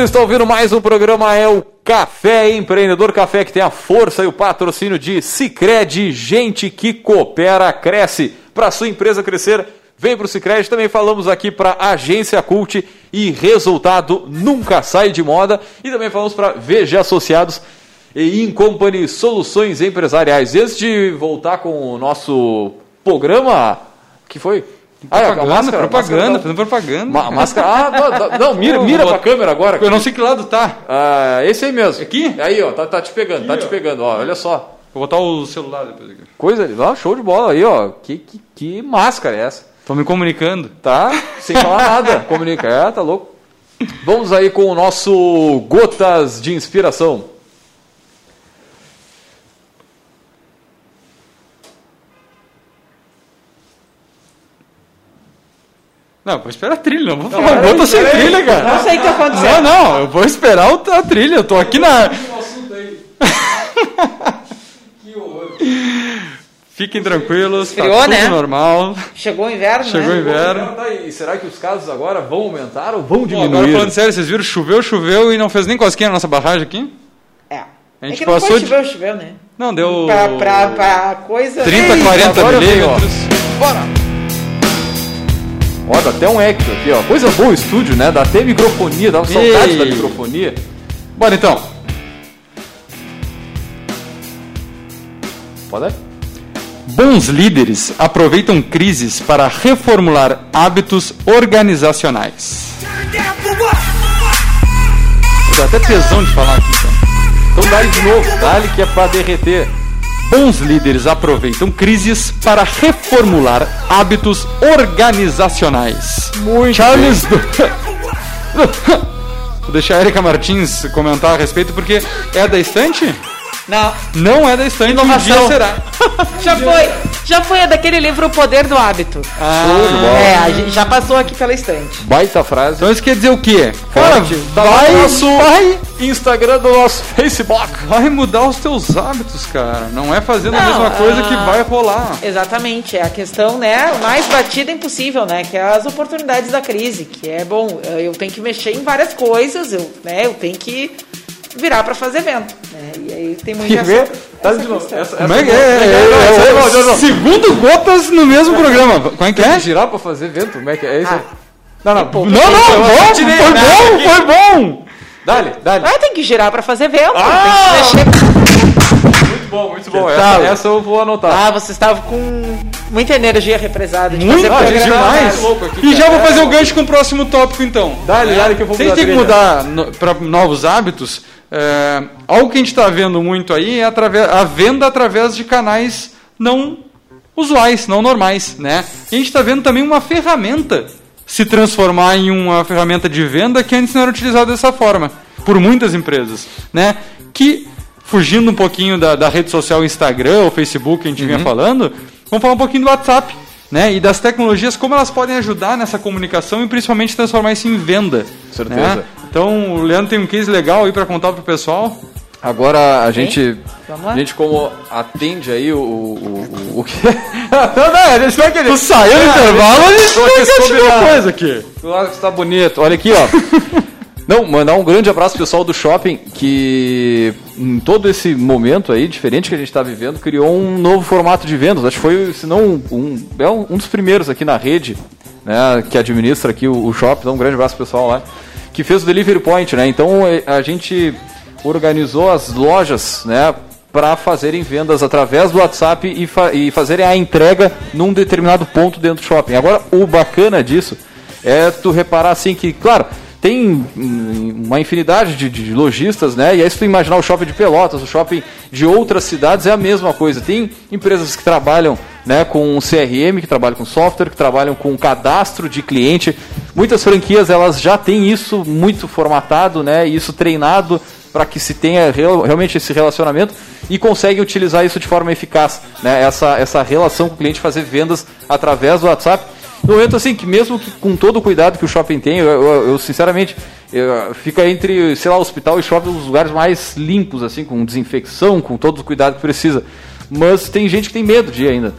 bem, vocês estão ouvindo mais um programa, é o Café Empreendedor Café, que tem a força e o patrocínio de Cicred, gente que coopera, cresce. Para sua empresa crescer, vem para o Cicred. Também falamos aqui para Agência Cult e resultado nunca sai de moda. E também falamos para VG Associados e Incompany Soluções Empresariais. Antes de voltar com o nosso programa, que foi? Propaganda, ah, máscara, propaganda, máscara, fazendo propaganda. Ma máscara. Ah, não, mira, mira pra câmera agora. Eu não sei que lado tá. Ah, esse aí mesmo. Aqui? Aí, ó, tá, tá te pegando, tá aqui, tá te pegando, ó, olha só. Vou botar o celular depois aqui. Coisa ali, ó, show de bola aí, ó. Que, que, que máscara é essa? Tô me comunicando. Tá, sem falar nada. Comunica, é, tá louco. Vamos aí com o nosso Gotas de Inspiração. Não, vou esperar a trilha, não vou falar não, gota sem trilha, cara. Não sei o que tá acontecendo. Não, não, eu vou esperar a trilha, eu tô aqui na. Fiquem tranquilos, Esfriou, tá tudo né? normal. Chegou o inverno, Chegou né? o inverno. E será que os casos agora vão aumentar ou vão diminuir? Bom, agora falando sério, vocês viram, choveu, choveu e não fez nem cosquinha na nossa barragem aqui? É. A gente é que passou não choveu, de... choveu, né? Não, deu... Pra, pra, pra coisa... 30, 40 milímetros. Bora! Até um eco aqui, ó. Coisa boa o estúdio, né? Dá até microfonia, dá saudade da microfonia. Bora então. Pode? Bons líderes aproveitam crises para reformular hábitos organizacionais. Dá até tesão de falar aqui, então. Então dá de novo, dá que é para derreter. Bons líderes aproveitam crises para reformular hábitos organizacionais. Muito Charles. Vou deixar a Erika Martins comentar a respeito, porque é da estante? Não. Não é da estante, um dia será. já foi. Já foi a daquele livro O Poder do Hábito. Ah, é, a gente já passou aqui pela estante. Baita frase. Então isso quer dizer o quê? Cara, Tá vai, no nosso vai, Instagram do nosso Facebook. vai mudar os teus hábitos, cara. Não é fazendo a Não, mesma coisa que ah, vai rolar. Exatamente, é a questão, né, mais batida impossível, né, que é as oportunidades da crise, que é bom, eu tenho que mexer em várias coisas, eu, né, eu tenho que virar para fazer vento, né, e aí tem vê? essa, Tá essa de novo. Essa, Como é que é? É, é, Não, é, não, não, não. Segundo gotas no mesmo programa. Como é que Tem é? que girar pra fazer vento? Como é que é? É isso aí. Ah. Não, não. Pô, Não, não, bom, tirei, foi né, bom, aqui. foi bom. Dale, dale. Ah, tem que girar para fazer vento, Ah! tem que mexer. Muito bom, muito bom. Tá. Essa, essa eu vou anotar. Ah, você estava com muita energia represada de Muito fazer gente, programa. demais. louco aqui, E já vou fazer o gancho com o próximo tópico, então. Dale, dale que eu vou Vocês têm que mudar para novos hábitos. É, algo que a gente está vendo muito aí é através, a venda através de canais não usuais, não normais. Né? E a gente está vendo também uma ferramenta se transformar em uma ferramenta de venda que antes não era utilizada dessa forma por muitas empresas. Né? Que, fugindo um pouquinho da, da rede social Instagram ou Facebook que a gente vinha falando, vamos falar um pouquinho do WhatsApp. Né? E das tecnologias, como elas podem ajudar nessa comunicação e principalmente transformar isso em venda. Certeza. né? Então, o Leandro tem um case legal aí para contar pro pessoal. Agora a gente, a gente como atende aí o o, o, o que? não, não, a gente vai querer. Tu saiu no Ah, intervalo, a gente vai a- coisa aqui. Que está bonito. Olha aqui, ó. Não, mandar um grande abraço pro pessoal do shopping que em todo esse momento aí diferente que a gente está vivendo criou um novo formato de vendas. Acho que foi, se não um, é um, um dos primeiros aqui na rede, né, que administra aqui o, o shopping. Então um grande abraço pro pessoal lá que fez o delivery point, né? Então eh, a gente organizou as lojas, né? Para fazerem vendas através do WhatsApp e, fa e fazerem a entrega num determinado ponto dentro do shopping. Agora, o bacana disso é tu reparar assim que, claro, tem uma infinidade de, de lojistas, né? E aí se tu imaginar o shopping de Pelotas, o shopping de outras cidades é a mesma coisa. Tem empresas que trabalham né, com CRM, que trabalham com software, que trabalham com cadastro de cliente. Muitas franquias elas já têm isso muito formatado, né? Isso treinado para que se tenha real- realmente esse relacionamento e conseguem utilizar isso de forma eficaz, né? Essa, essa relação com o cliente, fazer vendas através do WhatsApp. No momento assim, que mesmo que com todo o cuidado que o shopping tem, eu, eu- eu, sinceramente eu, fica entre, sei lá, hospital e shopping os lugares mais limpos, assim, com desinfecção, com todo o cuidado que precisa. Mas tem gente que tem medo de ir ainda.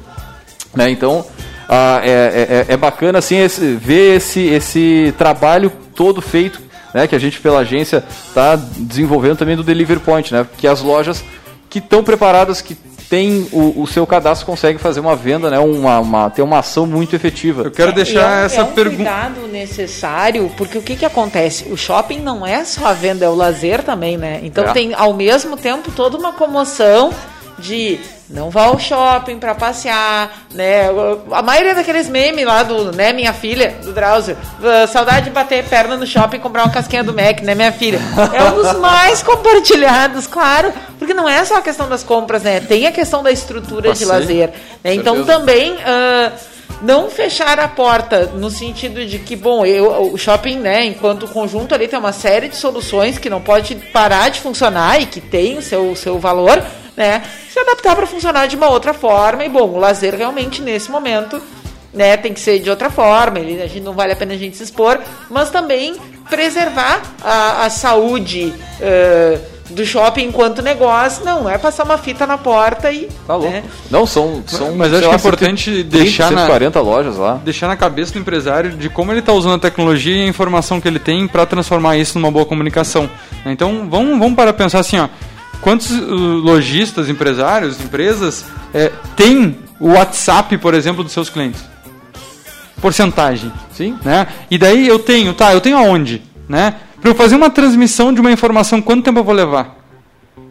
Né? Então ah, é, é- é bacana assim esse- ver esse, esse trabalho todo feito, né? Que a gente pela agência está desenvolvendo também do Delivery Point, né? Que as lojas que estão preparadas, que têm o, o seu cadastro, conseguem fazer uma venda, né? Uma, uma, ter uma ação muito efetiva. Eu quero E deixar é um- essa é um pergunta. cuidado necessário, porque o que, que acontece? O shopping não é só a venda, é o lazer também, né? Então É. tem ao mesmo tempo toda uma comoção de não vá ao shopping para passear, né? A maioria daqueles memes lá do, né, minha filha, do Drauzio, "Ah, saudade de bater perna no shopping e comprar uma casquinha do Mac, né, minha filha? É um dos mais compartilhados, claro, porque não é só a questão das compras, né? Tem a questão da estrutura de Passeio. lazer, né? Então também ah, não fechar a porta no sentido de que, bom, eu, o shopping, né, enquanto conjunto ali tem uma série de soluções que não pode parar de funcionar e que tem o seu, o seu valor, né, se adaptar para funcionar de uma outra forma. E, bom, o lazer realmente nesse momento, né, tem que ser de outra forma, ele, a gente não vale a pena a gente se expor, mas também preservar a, a saúde ah, do shopping enquanto negócio, não é passar uma fita na porta e. Tá louco. né, Não, são, são Mas acho que é importante 130, deixar na- 140 lojas lá. Deixar na cabeça do empresário de como ele está usando a tecnologia e a informação que ele tem para transformar isso numa boa comunicação. Então vamos, vamos para pensar assim, ó, quantos uh, lojistas, empresários, empresas é, têm o WhatsApp, por exemplo, dos seus clientes? Porcentagem. Sim. né? E daí eu tenho, tá, eu tenho aonde, né? Para eu fazer uma transmissão de uma informação, quanto tempo eu vou levar?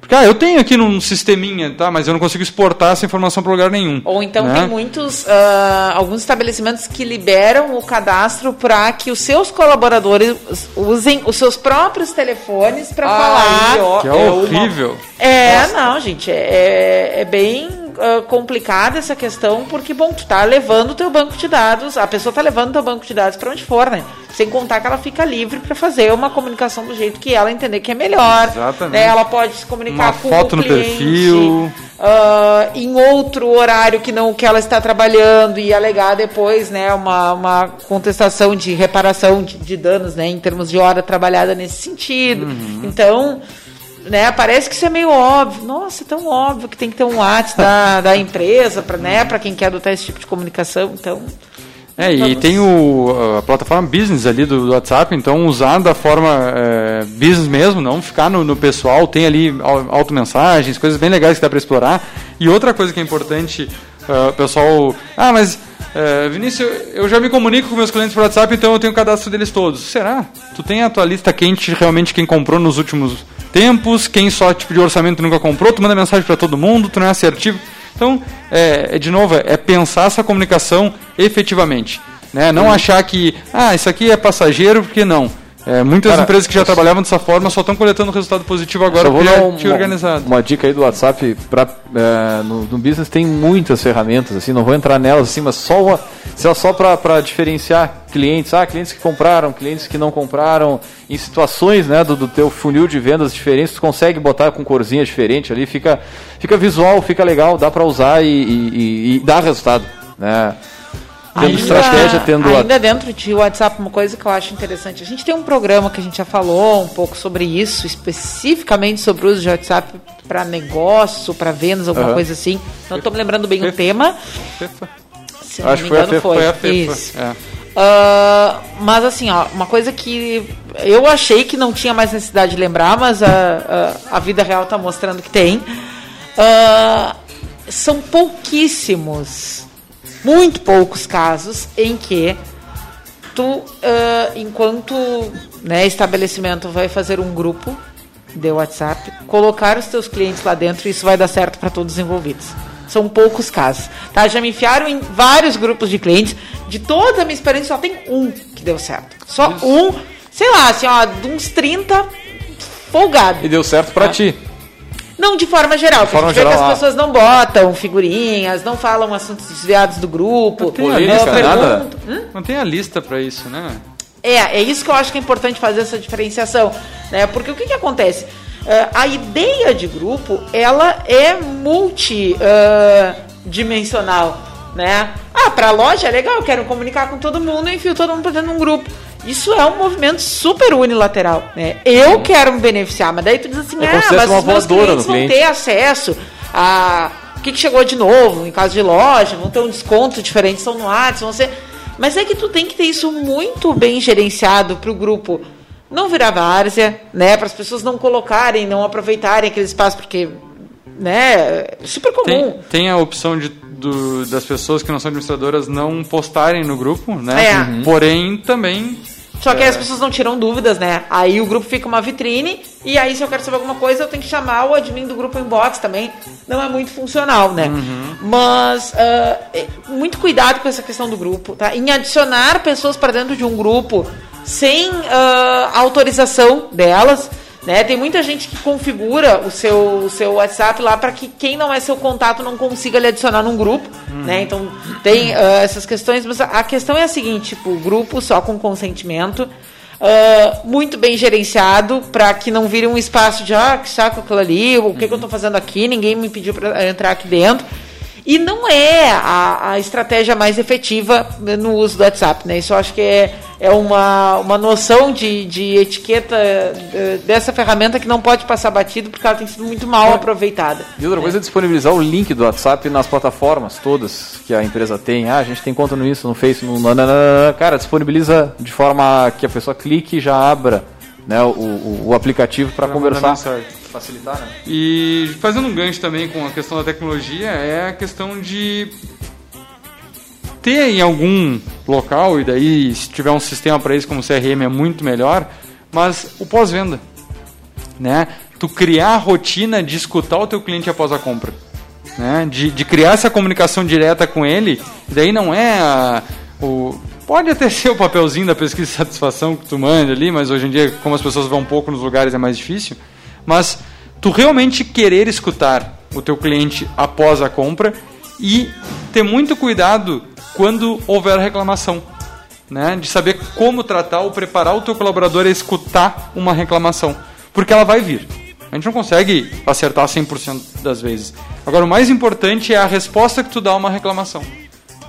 Porque ah, eu tenho aqui num sisteminha, tá, mas eu não consigo exportar essa informação para lugar nenhum. Ou então né? tem muitos, ah, alguns estabelecimentos que liberam o cadastro para que os seus colaboradores usem os seus próprios telefones para falar. Aí, ó, que é, uma- horrível. É, não, gente, é, é bem uh, complicada essa questão, porque, bom, tu tá levando o teu banco de dados, a pessoa tá levando o teu banco de dados para onde for, né? Sem contar que ela fica livre para fazer uma comunicação do jeito que ela entender que é melhor. Exatamente. Né? Ela pode se comunicar uma com foto o cliente. no perfil. Uh, em outro horário que não o que ela está trabalhando e alegar depois né, uma, uma contestação de reparação de, de danos né, em termos de hora trabalhada nesse sentido. Uhum. Então, né, parece que isso é meio óbvio. Nossa, é tão óbvio que tem que ter um WhatsApp da, da empresa para né, quem quer adotar esse tipo de comunicação. Então, É, e tem o, a plataforma business ali do, do WhatsApp, então usar da forma é, business mesmo, não ficar no, no pessoal, tem ali au- automensagens, coisas bem legais que dá para explorar. E outra coisa que é importante, ah, o pessoal, ah, mas é, Vinícius, eu, eu já me comunico com meus clientes por WhatsApp, então eu tenho o cadastro deles todos. Será? Tu tem a tua lista quente, realmente quem comprou nos últimos tempos, quem só tipo de orçamento nunca comprou, tu manda mensagem para todo mundo, tu não é assertivo. Então, é, é, de novo, é pensar essa comunicação efetivamente. Né? Não achar que, ah, isso aqui é passageiro, porque não. É, muitas Cara, empresas que já trabalhavam dessa forma só estão coletando resultado positivo agora porque é um- tinha organizado. Uma dica aí do WhatsApp pra, é, no, no business tem muitas ferramentas, assim, não vou entrar nelas assim, mas só uma, só, só para diferenciar clientes, ah, clientes que compraram, clientes que não compraram, em situações né, do, do teu funil de vendas diferentes, tu consegue botar com corzinha diferente ali, fica, fica visual, fica legal, dá para usar e, e, e- e dá resultado. Né? Tendo estratégia, tendo a- ainda dentro de WhatsApp, uma coisa que eu acho interessante. A gente tem um programa que a gente já falou um pouco sobre isso, especificamente sobre o uso de WhatsApp para negócio, para vendas, alguma Aham. coisa assim. Não estou me lembrando bem o tema. Se não Acho me que foi a engano, FEFA. foi. Foi a FEFA. Isso. é. Ah, mas assim, ó, uma coisa que eu achei que não tinha mais necessidade de lembrar, mas a, a, a vida real está mostrando que tem. Ah, são pouquíssimos, muito poucos casos em que tu, ah, enquanto né, estabelecimento vai fazer um grupo de WhatsApp, colocar os teus clientes lá dentro e isso vai dar certo para todos os envolvidos. São poucos casos. Tá? Já me enfiaram em vários grupos de clientes. De toda a minha experiência, só tem um que deu certo. Só um, sei lá, assim, ó, de uns 30 folgado. E deu certo para ti. Não de forma geral, porque forma que geral, as ah. pessoas não botam figurinhas, não falam assuntos desviados do grupo. tem a não lista, nada? perguntam- Hum? Não tem a lista para isso, né? É, é isso que eu acho que é importante fazer essa diferenciação, né? Porque o que, que acontece? Ah, a ideia de grupo, ela é multidimensional, né? Ah, para a loja é legal, eu quero comunicar com todo mundo, enfio todo mundo pra dentro de um grupo. Isso é um movimento super unilateral, né? Eu quero me beneficiar, mas daí tu diz assim, É ah, mas os meus clientes vão cliente. ter acesso a o que, que chegou de novo, em caso de loja, vão ter um desconto diferente, são no WhatsApp, vão ser... Mas é que tu tem que ter isso muito bem gerenciado para o grupo não virar várzea, né? Para as pessoas não colocarem, não aproveitarem aquele espaço, porque, né? É super comum. Tem, tem a opção de, do- das pessoas que não são administradoras não postarem no grupo, né? É. Uhum. Porém, também Só que aí as pessoas não tiram dúvidas, né? Aí o grupo fica uma vitrine e aí se eu quero saber alguma coisa eu tenho que chamar o admin do grupo inbox também. Não é muito funcional, né? Mas ah, é, muito cuidado com essa questão do grupo, tá? Em adicionar pessoas para dentro de um grupo sem ah, autorização delas. Né? Tem muita gente que configura o seu, o seu WhatsApp lá para que quem não é seu contato não consiga lhe adicionar num grupo. Né? Então tem ah, essas questões, mas a- questão é a seguinte: tipo, grupo só com consentimento. ah, muito bem gerenciado para que não vire um espaço de ah, que saco aquilo ali, o que, que eu estou fazendo aqui, ninguém me pediu para entrar aqui dentro. E não é a, a estratégia mais efetiva no uso do WhatsApp, né? Isso eu acho que é, é uma, uma noção de, de etiqueta eh, dessa ferramenta que não pode passar batido porque ela tem sido muito mal aproveitada. E outra coisa é disponibilizar o link do WhatsApp nas plataformas todas que a empresa tem. Ah, a gente tem conta no isso, no Face, no. Cara, disponibiliza de forma que a pessoa clique e já abra né, o, o, o aplicativo para conversar. Facilitar, né? E fazendo um gancho também com a questão da tecnologia, é a questão de ter em algum local, e daí se tiver um sistema para isso como o CRM é muito melhor, mas o pós-venda. Né? Tu criar a rotina de escutar o teu cliente após a compra. Né? De, de criar essa comunicação direta com ele, daí não é a- o. Pode até ser o papelzinho da pesquisa de satisfação que tu manda ali, mas hoje em dia, como as pessoas vão pouco nos lugares, é mais difícil. Mas tu realmente querer escutar o teu cliente após a compra e ter muito cuidado quando houver reclamação. Né, de saber como tratar ou preparar o teu colaborador a escutar uma reclamação. Porque ela vai vir. A gente não consegue acertar 100% das vezes. Agora, o mais importante é a resposta que tu dá a uma reclamação.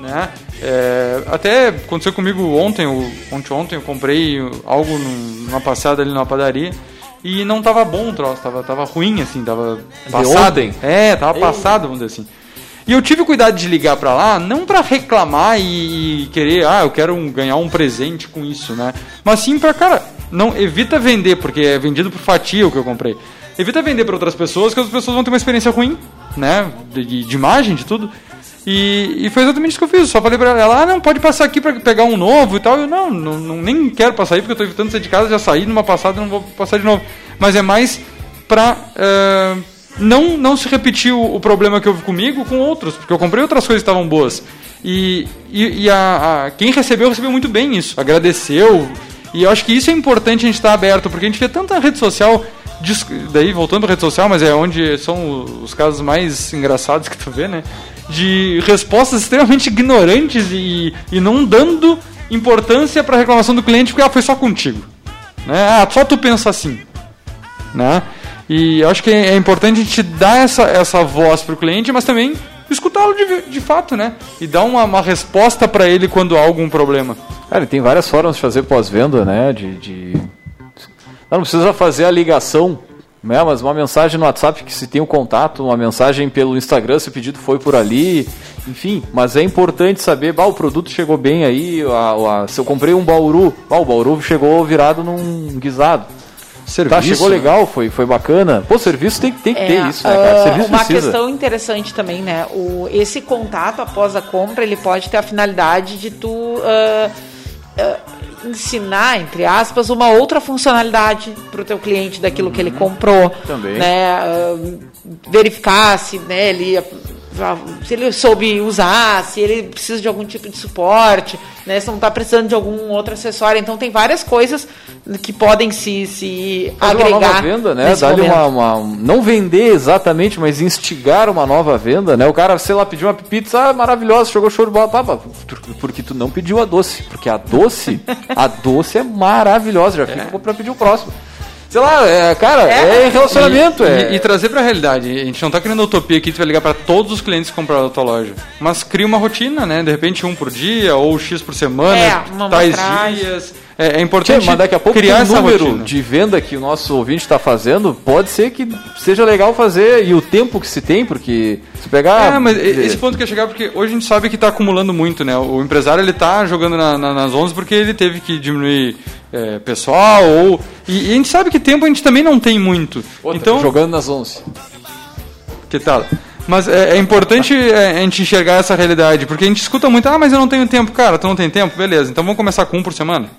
Né? É, até aconteceu comigo ontem, ontem, ontem eu comprei algo numa passada ali numa padaria e não tava bom o troço, tava, tava ruim assim, tava passado. ontem? É, tava Ei. passado, vamos dizer assim. E eu tive cuidado de ligar para lá, não para reclamar e, e, querer, ah, eu quero um, ganhar um presente com isso, né? Mas sim para, cara, não evita vender, porque é vendido por fatia o que eu comprei. Evita vender para outras pessoas, que as pessoas vão ter uma experiência ruim, né? De, de imagem, de tudo. E, e, foi exatamente isso que eu fiz. só falei pra ela, ah, não, pode passar aqui para pegar um novo e tal. Eu, não, não, não, nem quero passar aí, porque eu tô evitando sair de casa, já saí numa passada não vou passar de novo. Mas é mais pra uh, não, não se repetir o, problema que houve comigo com outros, porque eu comprei outras coisas que estavam boas. E, e, e a, a, quem recebeu, recebeu muito bem isso. Agradeceu. E eu acho que isso é importante a gente estar aberto, porque a gente vê tanta rede social daí voltando para rede social, mas é onde são os casos mais engraçados que tu vê, né? De respostas extremamente ignorantes e, e não dando importância para a reclamação do cliente porque ela foi só contigo. Né? Ah, só tu pensa assim. Né? E acho que é importante a gente dar essa, essa voz para o cliente, mas também escutá-lo de, de fato, né? E dar uma, uma resposta para ele quando há algum problema. Cara, tem várias formas de fazer pós-venda, né? De, de... Não precisa fazer a ligação é, mas uma mensagem no WhatsApp que se tem o um contato, uma mensagem pelo Instagram se o pedido foi por ali, enfim, mas é importante saber, bah, o produto chegou bem aí, a, a, se eu comprei um bauru, bah, o bauru chegou virado num guisado. Serviço, tá, chegou né? legal, foi, foi bacana. Pô, serviço tem, tem que é, ter isso, né, cara? Ah, serviço uma precisa. questão interessante também, né? O, esse contato após a compra, ele pode ter a finalidade de tu uh, uh, ensinar, entre aspas, uma outra funcionalidade para o teu cliente daquilo uhum. que ele uhum. comprou. Também. Né? Uh, verificar se né, ele se ele soube usar, se ele precisa de algum tipo de suporte, né, se não está precisando de algum outro acessório. Então tem várias coisas que podem se, se Fazer agregar. Uma nova venda, né? Dar-lhe uma, uma, Não vender exatamente, mas instigar uma nova venda, né? O cara, sei lá, pediu uma pizza ah, maravilhosa, jogou show de bola. Tá, porque tu não pediu a doce. Porque a doce, a doce é maravilhosa, já fica é. para pedir o próximo sei lá, é, cara, é, é relacionamento. E, é. E, e, trazer pra realidade. A gente não tá criando utopia aqui, tu vai ligar pra todos os clientes que compraram da tua loja. Mas cria uma rotina, né? De repente um por dia, ou X por semana, é, tais dias. É, é importante mas daqui a pouco criar esse número rotina. de venda que o nosso ouvinte está fazendo, pode ser que seja legal fazer e o tempo que se tem, porque se pegar... É, mas esse ponto que eu chegar, porque hoje a gente sabe que está acumulando muito, né? O empresário, ele está jogando na, na, nas 11 porque ele teve que diminuir é, pessoal, ou... E, e, a gente sabe que tempo a gente também não tem muito. Outra, então Jogando nas 11. Que tal? Mas é, é importante é, a gente enxergar essa realidade, porque a gente escuta muito, ah, mas eu não tenho tempo. Cara, tu não tem tempo? Beleza, então vamos começar com um por semana?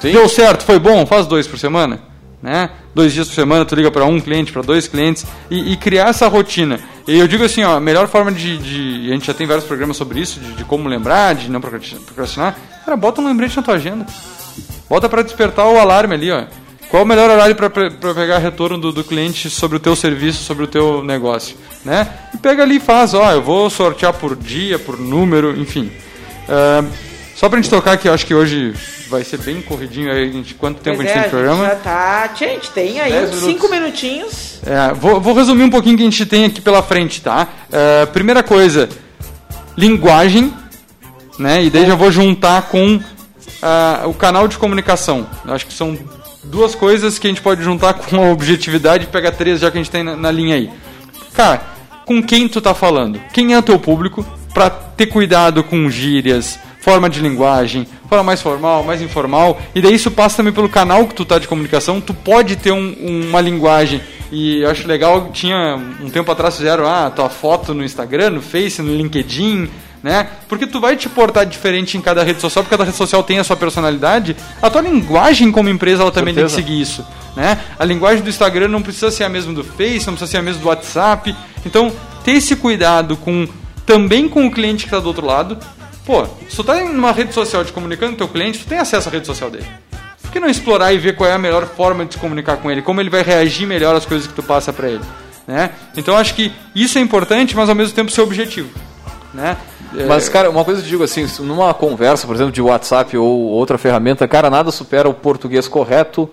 Sim. Deu certo, foi bom, faz dois por semana. Né? Dois dias por semana, tu liga para um cliente, para dois clientes e, e, criar essa rotina. E eu digo assim, ó, a melhor forma de, de, a gente já tem vários programas sobre isso, de, de como lembrar, de não procrastinar. Cara, bota um lembrete na tua agenda. Bota para despertar o alarme ali, ó. Qual o melhor horário para pegar retorno do, do, cliente sobre o teu serviço, sobre o teu negócio, né? E pega ali e faz, ó, eu vou sortear por dia, por número, enfim. Uh, só pra gente tocar aqui, eu acho que hoje vai ser bem corridinho aí, gente, quanto tempo pois a gente é, tem de programa? Já tá, gente, tem aí uns 5 minutinhos. É, vou, vou, resumir um pouquinho o que a gente tem aqui pela frente, tá? Uh, primeira coisa, linguagem, né? E daí já vou juntar com uh, o canal de comunicação. Eu acho que são duas coisas que a gente pode juntar com a objetividade e pegar três já que a gente tem na, na linha aí. Cara, com quem tu tá falando? Quem é o teu público? Pra ter cuidado com gírias, forma de linguagem, forma mais formal, mais informal, e daí isso passa também pelo canal que tu tá de comunicação, tu pode ter um, uma linguagem, e eu acho legal, tinha um tempo atrás fizeram ah, tua foto no Instagram, no Face, no LinkedIn, né? Porque tu vai te portar diferente em cada rede social, porque cada rede social tem a sua personalidade. A tua linguagem como empresa ela também Certeza. tem que seguir isso, né? A linguagem do Instagram não precisa ser a mesma do Face, não precisa ser a mesma do WhatsApp. Então, ter esse cuidado com também com o cliente que está do outro lado, Pô, se tu tá em uma rede social te comunicando com teu cliente, tu tem acesso à rede social dele. Por que não explorar e ver qual é a melhor forma de se comunicar com ele? Como ele vai reagir melhor às coisas que tu passa para ele? Né? Então acho que isso é importante, mas ao mesmo tempo ser objetivo. Né? Mas, cara, uma coisa eu digo assim, numa conversa, por exemplo, de WhatsApp ou outra ferramenta, cara, nada supera o português correto,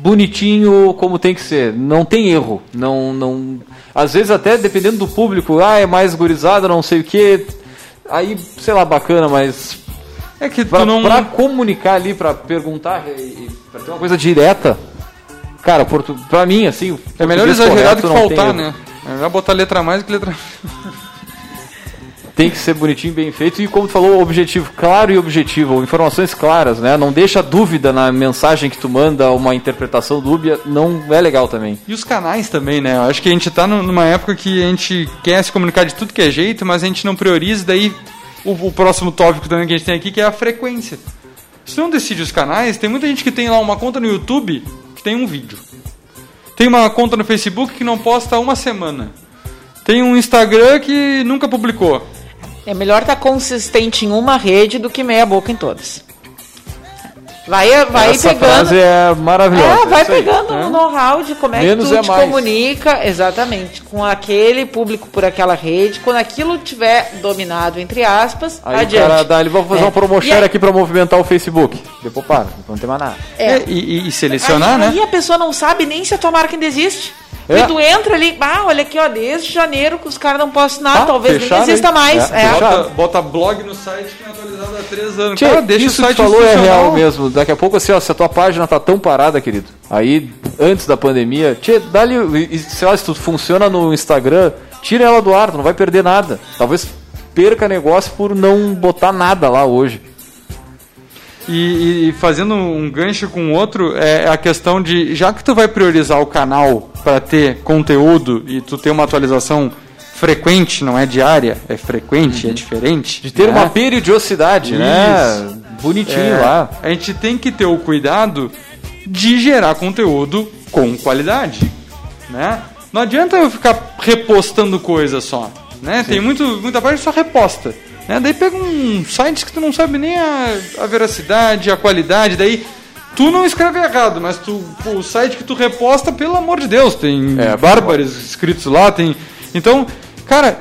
bonitinho, como tem que ser. Não tem erro. Não, não... Às vezes até, dependendo do público, ah, é mais gurizada, não sei o que. Aí, sei lá, bacana, mas... É que pra, não... pra comunicar ali, pra perguntar, pra ter uma coisa direta, cara, portu... pra mim, assim... É melhor exagerar do que faltar, né? É melhor botar letra mais que letra tem que ser bonitinho, bem feito e como tu falou, objetivo claro e objetivo, informações claras, né? Não deixa dúvida na mensagem que tu manda, uma interpretação dúbia, não é legal também. E os canais também, né? Eu acho que a gente está numa época que a gente quer se comunicar de tudo que é jeito, mas a gente não prioriza daí o, o próximo tópico também que a gente tem aqui, que é a frequência. Se não decide os canais, tem muita gente que tem lá uma conta no YouTube que tem um vídeo. Tem uma conta no Facebook que não posta há uma semana. Tem um Instagram que nunca publicou. É melhor estar tá consistente em uma rede do que meia boca em todas. Vai, vai Essa pegando. frase é maravilhosa. É, vai pegando o um know-how de como é Menos que tu é te mais. comunica, exatamente, com aquele público por aquela rede. Quando aquilo tiver dominado, entre aspas, aí adiante. O cara dá, ele vai fazer é. uma promoção aqui para movimentar o Facebook. Depois para, não tem mais nada. É. E, e, e, selecionar, aí, né? E a pessoa não sabe nem se a tua marca ainda existe. É. E tu entra ali, ah, olha aqui, ó, desde janeiro que os caras não postam nada, ah, talvez nem exista mais. É. É. Bota, bota, blog no site que é atualizado há três anos. Tchê, cara, deixa isso o site que falou é real mesmo. Daqui a pouco, assim, ó, se a tua página tá tão parada, querido, aí, antes da pandemia, tchê, dá-lhe, sei lá, se tu funciona no Instagram, tira ela do ar, tu não vai perder nada. Talvez perca negócio por não botar nada lá hoje. E, e, fazendo um gancho com outro, é a questão de, já que tu vai priorizar o canal para ter conteúdo e tu ter uma atualização frequente, não é diária, é frequente, é uhum. é diferente. De ter né? uma periodicidade, né? Isso. né? Bonitinho é, lá. A gente tem que ter o cuidado de gerar conteúdo com qualidade, né? Não adianta eu ficar repostando coisa só, né? Sim. Tem muito, muita parte só reposta. Né? Daí pega um site que tu não sabe nem a, a veracidade, a qualidade, daí tu não escreve errado, mas tu, o site que tu reposta, pelo amor de Deus, tem é, bárbaros escritos lá, tem. Então, cara,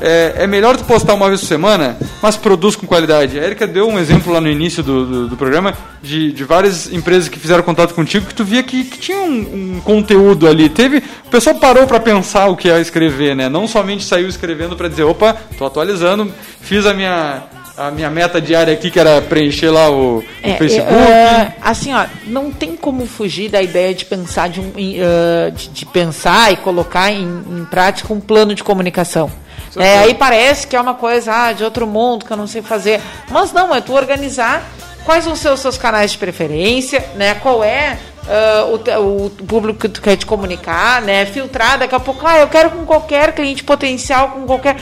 é, é, melhor tu postar uma vez por semana, mas produz com qualidade. A Erika deu um exemplo lá no início do, do, do programa de, de várias empresas que fizeram contato contigo que tu via que, que tinha um, um, conteúdo ali. Teve, o pessoal parou para pensar o que é escrever, né? Não somente saiu escrevendo para dizer, opa, tô atualizando, fiz a minha a minha meta diária aqui, que era preencher lá o, é, o Facebook. É, assim, ó, não tem como fugir da ideia de pensar, de, um, uh, de, de pensar e colocar em, em prática um plano de comunicação. É, aí parece que é uma coisa ah, de outro mundo que eu não sei fazer. Mas não, é tu organizar quais vão ser os seus canais de preferência, né? Qual é uh, o, o, público que tu quer te comunicar, né? Filtrar daqui a pouco, ah, eu quero com qualquer cliente potencial, com qualquer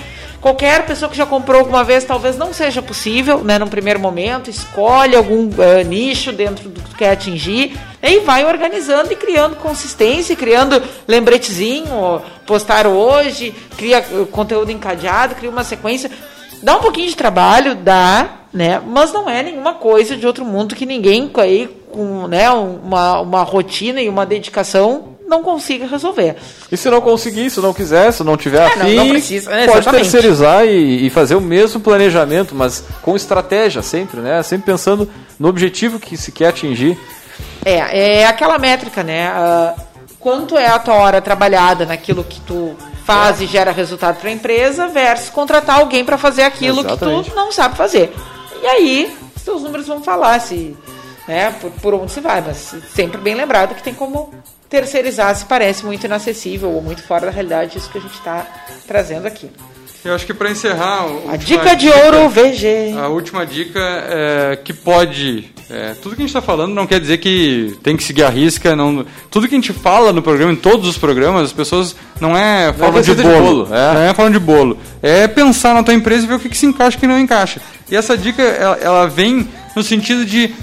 qualquer pessoa que já comprou alguma vez talvez não seja possível, né, num primeiro momento, escolhe algum uh, nicho dentro do que tu quer atingir e vai organizando e criando consistência, criando lembretezinho, postar hoje, cria conteúdo encadeado, cria uma sequência. Dá um pouquinho de trabalho, dá, né? Mas não é nenhuma coisa de outro mundo que ninguém aí com né, uma, uma rotina e uma dedicação não consiga resolver. E se não conseguir, se não quiser, se não tiver é, afim, não, não precisa, é, pode terceirizar e, e, fazer o mesmo planejamento, mas com estratégia sempre, né? Sempre pensando no objetivo que se quer atingir. É, é aquela métrica, né? Uh, quanto é a tua hora trabalhada naquilo que tu faz é. e gera resultado para a empresa versus contratar alguém para fazer aquilo Exatamente. que tu não sabe fazer. E aí, seus números vão falar se, né, por, por onde se vai, mas sempre bem lembrado que tem como terceirizar se parece muito inacessível ou muito fora da realidade isso que a gente está trazendo aqui. Eu acho que para encerrar. A dica de dica, ouro VG. A última dica é que pode. É, tudo que a gente está falando não quer dizer que tem que seguir a risca. Não, tudo que a gente fala no programa, em todos os programas, as pessoas não é forma de, bolo, de bolo. É. Não é forma de bolo. É pensar na tua empresa e ver o que, que se encaixa e o que não encaixa. E essa dica ela, ela vem no sentido de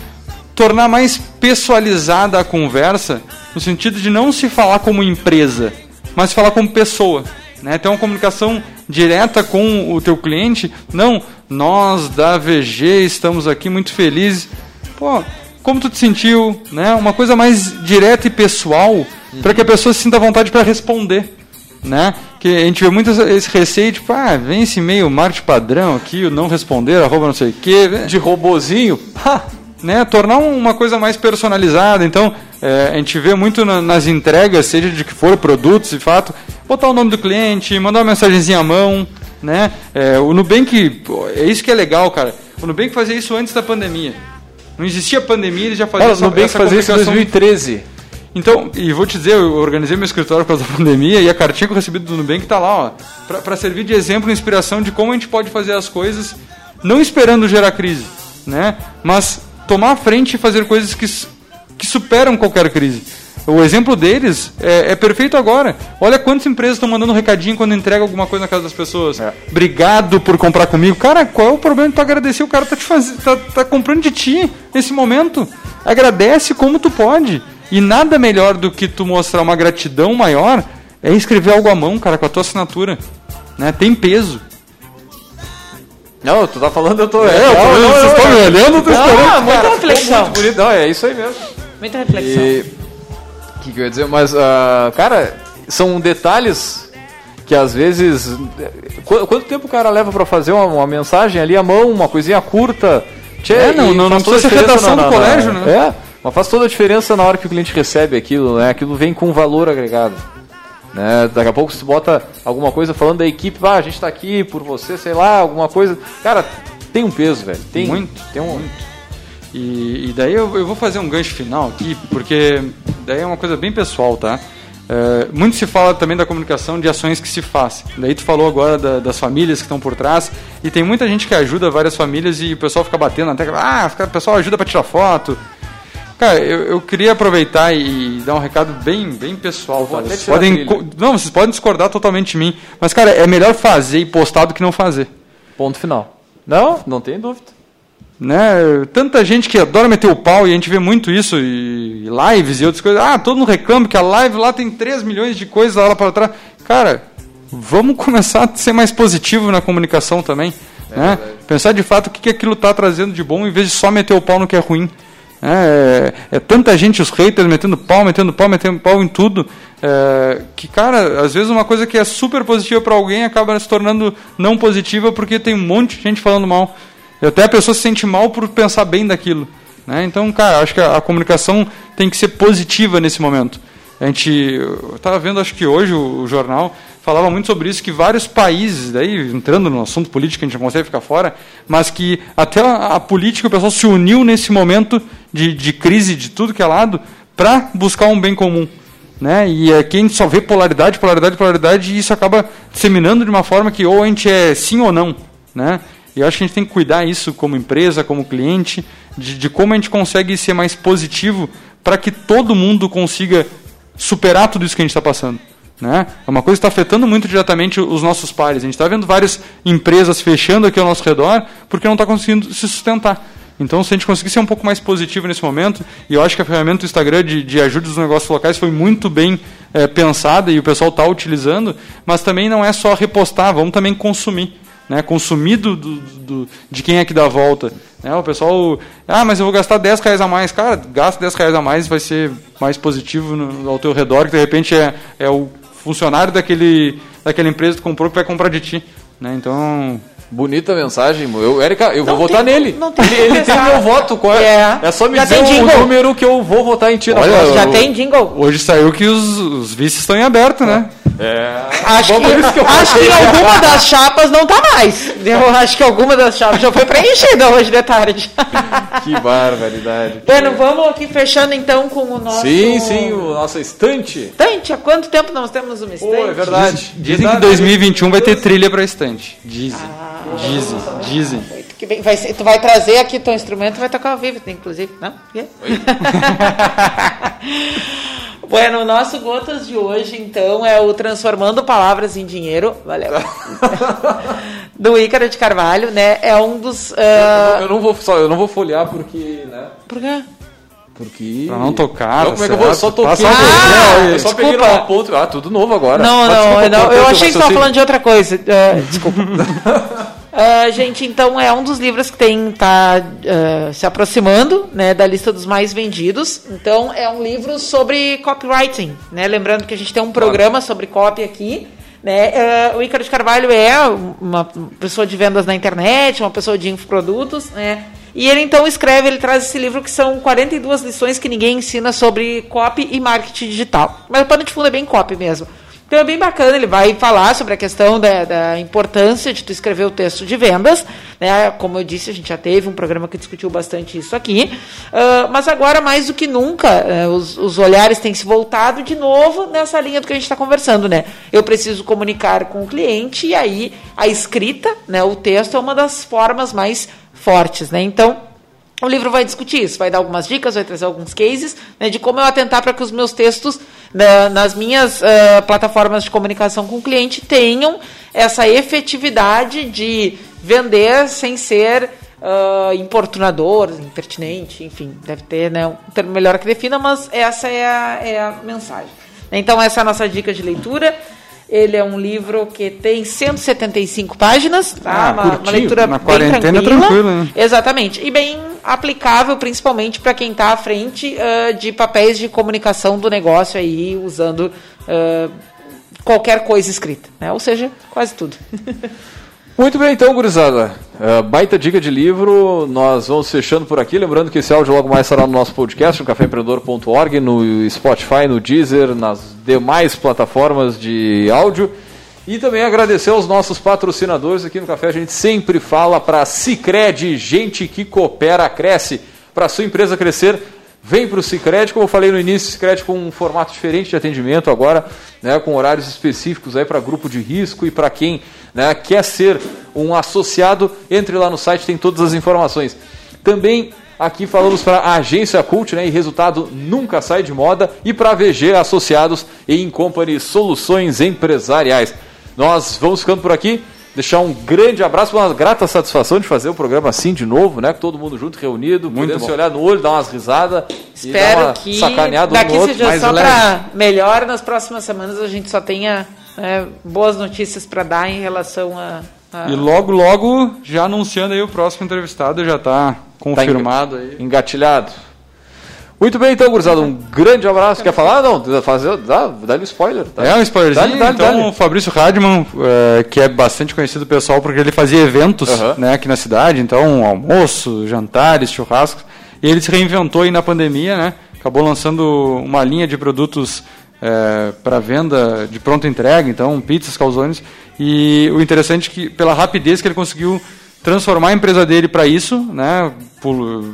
tornar mais pessoalizada a conversa, no sentido de não se falar como empresa, mas falar como pessoa. Né? Ter uma comunicação direta com o teu cliente. Não, nós da VG estamos aqui muito felizes. Pô, como tu te sentiu? Né? Uma coisa mais direta e pessoal, uhum. para que a pessoa se sinta vontade para responder. né? Que a gente vê muito esse receio, tipo, ah, vem esse meio marketing padrão aqui, o não responder, arroba não sei o quê. De robozinho, pá, né, tornar uma coisa mais personalizada. Então, é, a gente vê muito na, nas entregas, seja de que for produtos, de fato, botar o nome do cliente, mandar uma mensagenzinha à mão, né? É, o Nubank, é isso que é legal, cara. O Nubank fazia isso antes da pandemia. Não existia pandemia, ele já fazia Cara, o Nubank fazia isso em 2013. Então, e vou te dizer, eu organizei meu escritório por causa da pandemia e a cartinha que eu recebi do Nubank tá lá, ó, para servir de exemplo e inspiração de como a gente pode fazer as coisas, não esperando gerar crise, né? Mas tomar a frente e fazer coisas que, que superam qualquer crise. O exemplo deles é, é perfeito agora. Olha quantas empresas estão mandando um recadinho quando entrega alguma coisa na casa das pessoas. É. Obrigado por comprar comigo. Cara, qual é o problema de tu agradecer? O cara tá te faz... tá, tá comprando de ti nesse momento. Agradece como tu pode. E nada melhor do que tu mostrar uma gratidão maior é escrever algo à mão, cara, com a tua assinatura. Né? Tem peso. Não, tu tá falando, eu tô. É, eu tô, não, vocês estão me olhando, eu tô esperando. Ah, muita reflexão. Muito bonito. Não, é isso aí mesmo. Muita reflexão. E. O que, que eu ia dizer? Mas, uh, cara, são detalhes que às vezes. Qu quanto tempo o cara leva pra fazer uma, uma, mensagem ali à mão, uma coisinha curta? Tchê, é, não, não, não precisa ser redação do colégio, né? É, mas faz toda a diferença na hora que o cliente recebe aquilo, né? Aquilo vem com valor agregado. Né? Daqui a pouco você bota alguma coisa falando da equipe, ah, a gente está aqui por você, sei lá, alguma coisa. Cara, tem um peso, velho. Tem muito, tem um. Muito. E, e daí eu, eu, vou fazer um gancho final aqui, porque daí é uma coisa bem pessoal, tá? É, muito se fala também da comunicação de ações que se faz. Daí tu falou agora da, das famílias que estão por trás e tem muita gente que ajuda várias famílias e o pessoal fica batendo tecla, ah, o pessoal ajuda para tirar foto, Cara, eu, eu queria aproveitar e dar um recado bem, bem pessoal. Tá? Vocês podem, não, vocês podem discordar totalmente de mim, mas cara, é melhor fazer e postar do que não fazer. Ponto final. Não, não tem dúvida. Né? Tanta gente que adora meter o pau e a gente vê muito isso e, lives e outras coisas. Ah, todo mundo reclama que a live lá tem 3 milhões de coisas lá para trás. Cara, vamos começar a ser mais positivo na comunicação também. É né? Pensar de fato o que, que aquilo está trazendo de bom em vez de só meter o pau no que é ruim. É, é, tanta gente, os haters, metendo pau, metendo pau, metendo pau em tudo, é, que, cara, às vezes uma coisa que é super positiva para alguém acaba se tornando não positiva porque tem um monte de gente falando mal. E até a pessoa se sente mal por pensar bem daquilo. Né? Então, cara, acho que a, a comunicação tem que ser positiva nesse momento. A gente estava vendo, acho que hoje, o, o, jornal falava muito sobre isso, que vários países, daí entrando no assunto político, a gente não consegue ficar fora, mas que até a, a política, o pessoal se uniu nesse momento de, de crise de tudo que é lado para buscar um bem comum. Né? E aqui a gente só vê polaridade, polaridade, polaridade, e isso acaba disseminando de uma forma que ou a gente é sim ou não. Né? E eu acho que a gente tem que cuidar isso como empresa, como cliente, de, de como a gente consegue ser mais positivo para que todo mundo consiga superar tudo isso que a gente está passando. Né? É uma coisa que está afetando muito diretamente os nossos pares. A gente está vendo várias empresas fechando aqui ao nosso redor porque não está conseguindo se sustentar. Então, se a gente conseguir ser um pouco mais positivo nesse momento, e eu acho que a ferramenta do Instagram de, de ajuda dos negócios locais foi muito bem é, pensada e o pessoal está utilizando, mas também não é só repostar, vamos também consumir. Né, consumir do, do, do, de quem é que dá a volta. Né, o pessoal, ah, mas eu vou gastar 10 reais a mais. Cara, gasta 10 reais a mais vai ser mais positivo no, ao teu redor, que de repente é, é o funcionário daquele, daquela empresa que comprou que vai comprar de ti. Né, então, Bonita mensagem. Eu, Érica, eu não vou tem, votar nele. Não tem ele, ele tem meu voto. Qual é? É, é só me Já dizer o jingle. número que eu vou votar em ti. na Olha, próxima. Já eu- tem jingle? Hoje saiu que os, os vices estão em aberto, né? É. Acho que, acho que alguma das chapas não tá mais. Eu acho que alguma das chapas já foi preenchida hoje de tarde. Que barbaridade. Bueno, vamos aqui fechando então com o nosso. Sim, sim, o nosso estante. Estante, há quanto tempo nós temos uma estante? Pô, é verdade. Dizem que 2021 vai ter trilha para estante. Dizem. Dizem. Dizem. Que bem. Vai ser- tu vai trazer aqui teu instrumento, vai tocar ao vivo, inclusive, não? Yeah. bueno, o nosso Gotas de hoje, então, é o Transformando Palavras em Dinheiro. Valeu. Do Ícaro de Carvalho, né? É um dos. ah, Eu não vou só, eu não vou folhear porque, né? Por quê? Porque. Pra não tocar, Não, como é que eu vou? Eu só toquei. Ah, eu só peguei desculpa. numa ponta. Ah, tudo novo agora. Não, Mas não, desculpa, não. Eu achei que você estava raciocínio. falando de outra coisa. Ah, desculpa. Uh, gente, então é um dos livros que tem tá uh, se aproximando, né, da lista dos mais vendidos. Então é um livro sobre copywriting, né? Lembrando que a gente tem um programa sobre copy aqui. Né? Uh, o Ícaro de Carvalho é uma pessoa de vendas na internet, uma pessoa de infoprodutos, né? E ele então escreve, ele traz esse livro que são 42 lições que ninguém ensina sobre copy e marketing digital. Mas o pano de fundo é bem copy mesmo. Então é bem bacana, ele vai falar sobre a questão da, da, importância de tu escrever o texto de vendas. Né? Como eu disse, a gente já teve um programa que discutiu bastante isso aqui. Uh, mas agora, mais do que nunca, uh, os, os, olhares têm se voltado de novo nessa linha do que a gente está conversando. Né? Eu preciso comunicar com o cliente e aí a escrita, né, o texto, é uma das formas mais fortes. Né? Então, o livro vai discutir isso, vai dar algumas dicas, vai trazer alguns cases né, de como eu atentar para que os meus textos né, nas minhas uh, plataformas de comunicação com o cliente tenham essa efetividade de vender sem ser uh, importunador, impertinente, enfim, deve ter né, um termo melhor que defina, mas essa é a, é a mensagem. Então, essa é a nossa dica de leitura. Ele é um livro que tem 175 páginas, tá? Ah, uma, uma, leitura Na bem tranquila. tranquila né? Exatamente. E bem aplicável principalmente para quem está à frente uh, de papéis de comunicação do negócio aí, usando uh, qualquer coisa escrita, né? Ou seja, quase tudo. Muito bem, então, gurizada. Uh, baita dica de livro. Nós vamos fechando por aqui. Lembrando que esse áudio logo mais estará no nosso podcast, no caféempreendedor.org, no Spotify, no Deezer, nas demais plataformas de áudio. E também agradecer aos nossos patrocinadores aqui no Café. A gente sempre fala para Cicred, gente que coopera, cresce. Para sua empresa crescer, Vem para o Cicred, como eu falei no início, Cicred com um formato diferente de atendimento agora, né, com horários específicos aí para grupo de risco e para quem né, quer ser um associado, entre lá no site, tem todas as informações. Também aqui falamos para a agência Cult, né, e resultado nunca sai de moda, e para a VG Associados e Incompany Soluções Empresariais. Nós vamos ficando por aqui. Deixar um grande abraço, uma grata satisfação de fazer o programa assim de novo, né? Com todo mundo junto, reunido, Muito podendo bom. se olhar no olho, dar umas risadas. Espero uma que sacaneada daqui um seja só para melhor. Nas próximas semanas a gente só tenha né, boas notícias para dar em relação a, a, E logo, logo, já anunciando aí o próximo entrevistado, já está confirmado tá aí. Engatilhado. Muito bem, então, gurizada, um grande abraço. Quer falar? Não, fazer, dá, dá um spoiler. Tá? É um spoilerzinho. Dá, dá, então, o Fabrício Radman, é, que é bastante conhecido pessoal, porque ele fazia eventos né, aqui na cidade, então, almoço, jantares, churrascos. E ele se reinventou aí na pandemia, né? Acabou lançando uma linha de produtos é, para venda de pronta entrega, então, pizzas, calzones. E o interessante é que, pela rapidez que ele conseguiu transformar a empresa dele para isso, né? Por,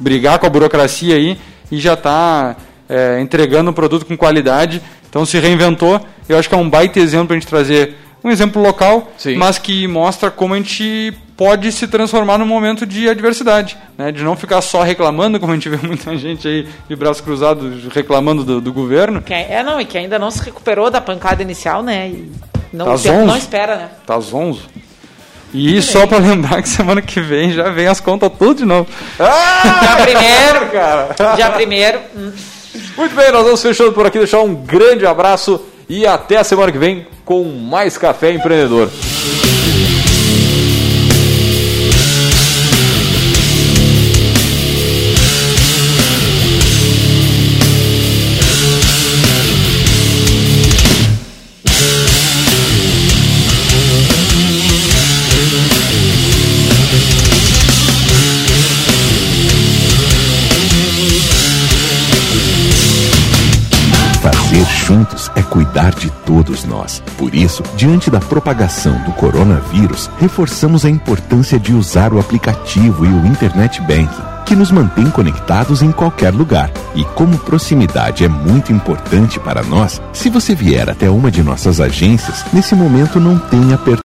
brigar com a burocracia aí e já está é, entregando um produto com qualidade. Então se reinventou. Eu acho que é um baita exemplo para a gente trazer um exemplo local, Sim. mas que mostra como a gente pode se transformar num momento de adversidade, né? de não ficar só reclamando, como a gente vê muita gente aí de braços cruzados reclamando do, do governo. Que, é, não, e que ainda não se recuperou da pancada inicial, né? E não, tá não espera, né? Tá zonzo. E só para lembrar que semana que vem já vem as contas tudo de novo. Ah, já primeiro, cara. Já primeiro. Hum. Muito bem, nós vamos fechando por aqui, deixar um grande abraço e até a semana que vem com mais Café Empreendedor. Juntos é cuidar de todos nós. Por isso, diante da propagação do coronavírus, reforçamos a importância de usar o aplicativo e o Internet Banking, que nos mantém conectados em qualquer lugar. E como proximidade é muito importante para nós, se você vier até uma de nossas agências, nesse momento não tenha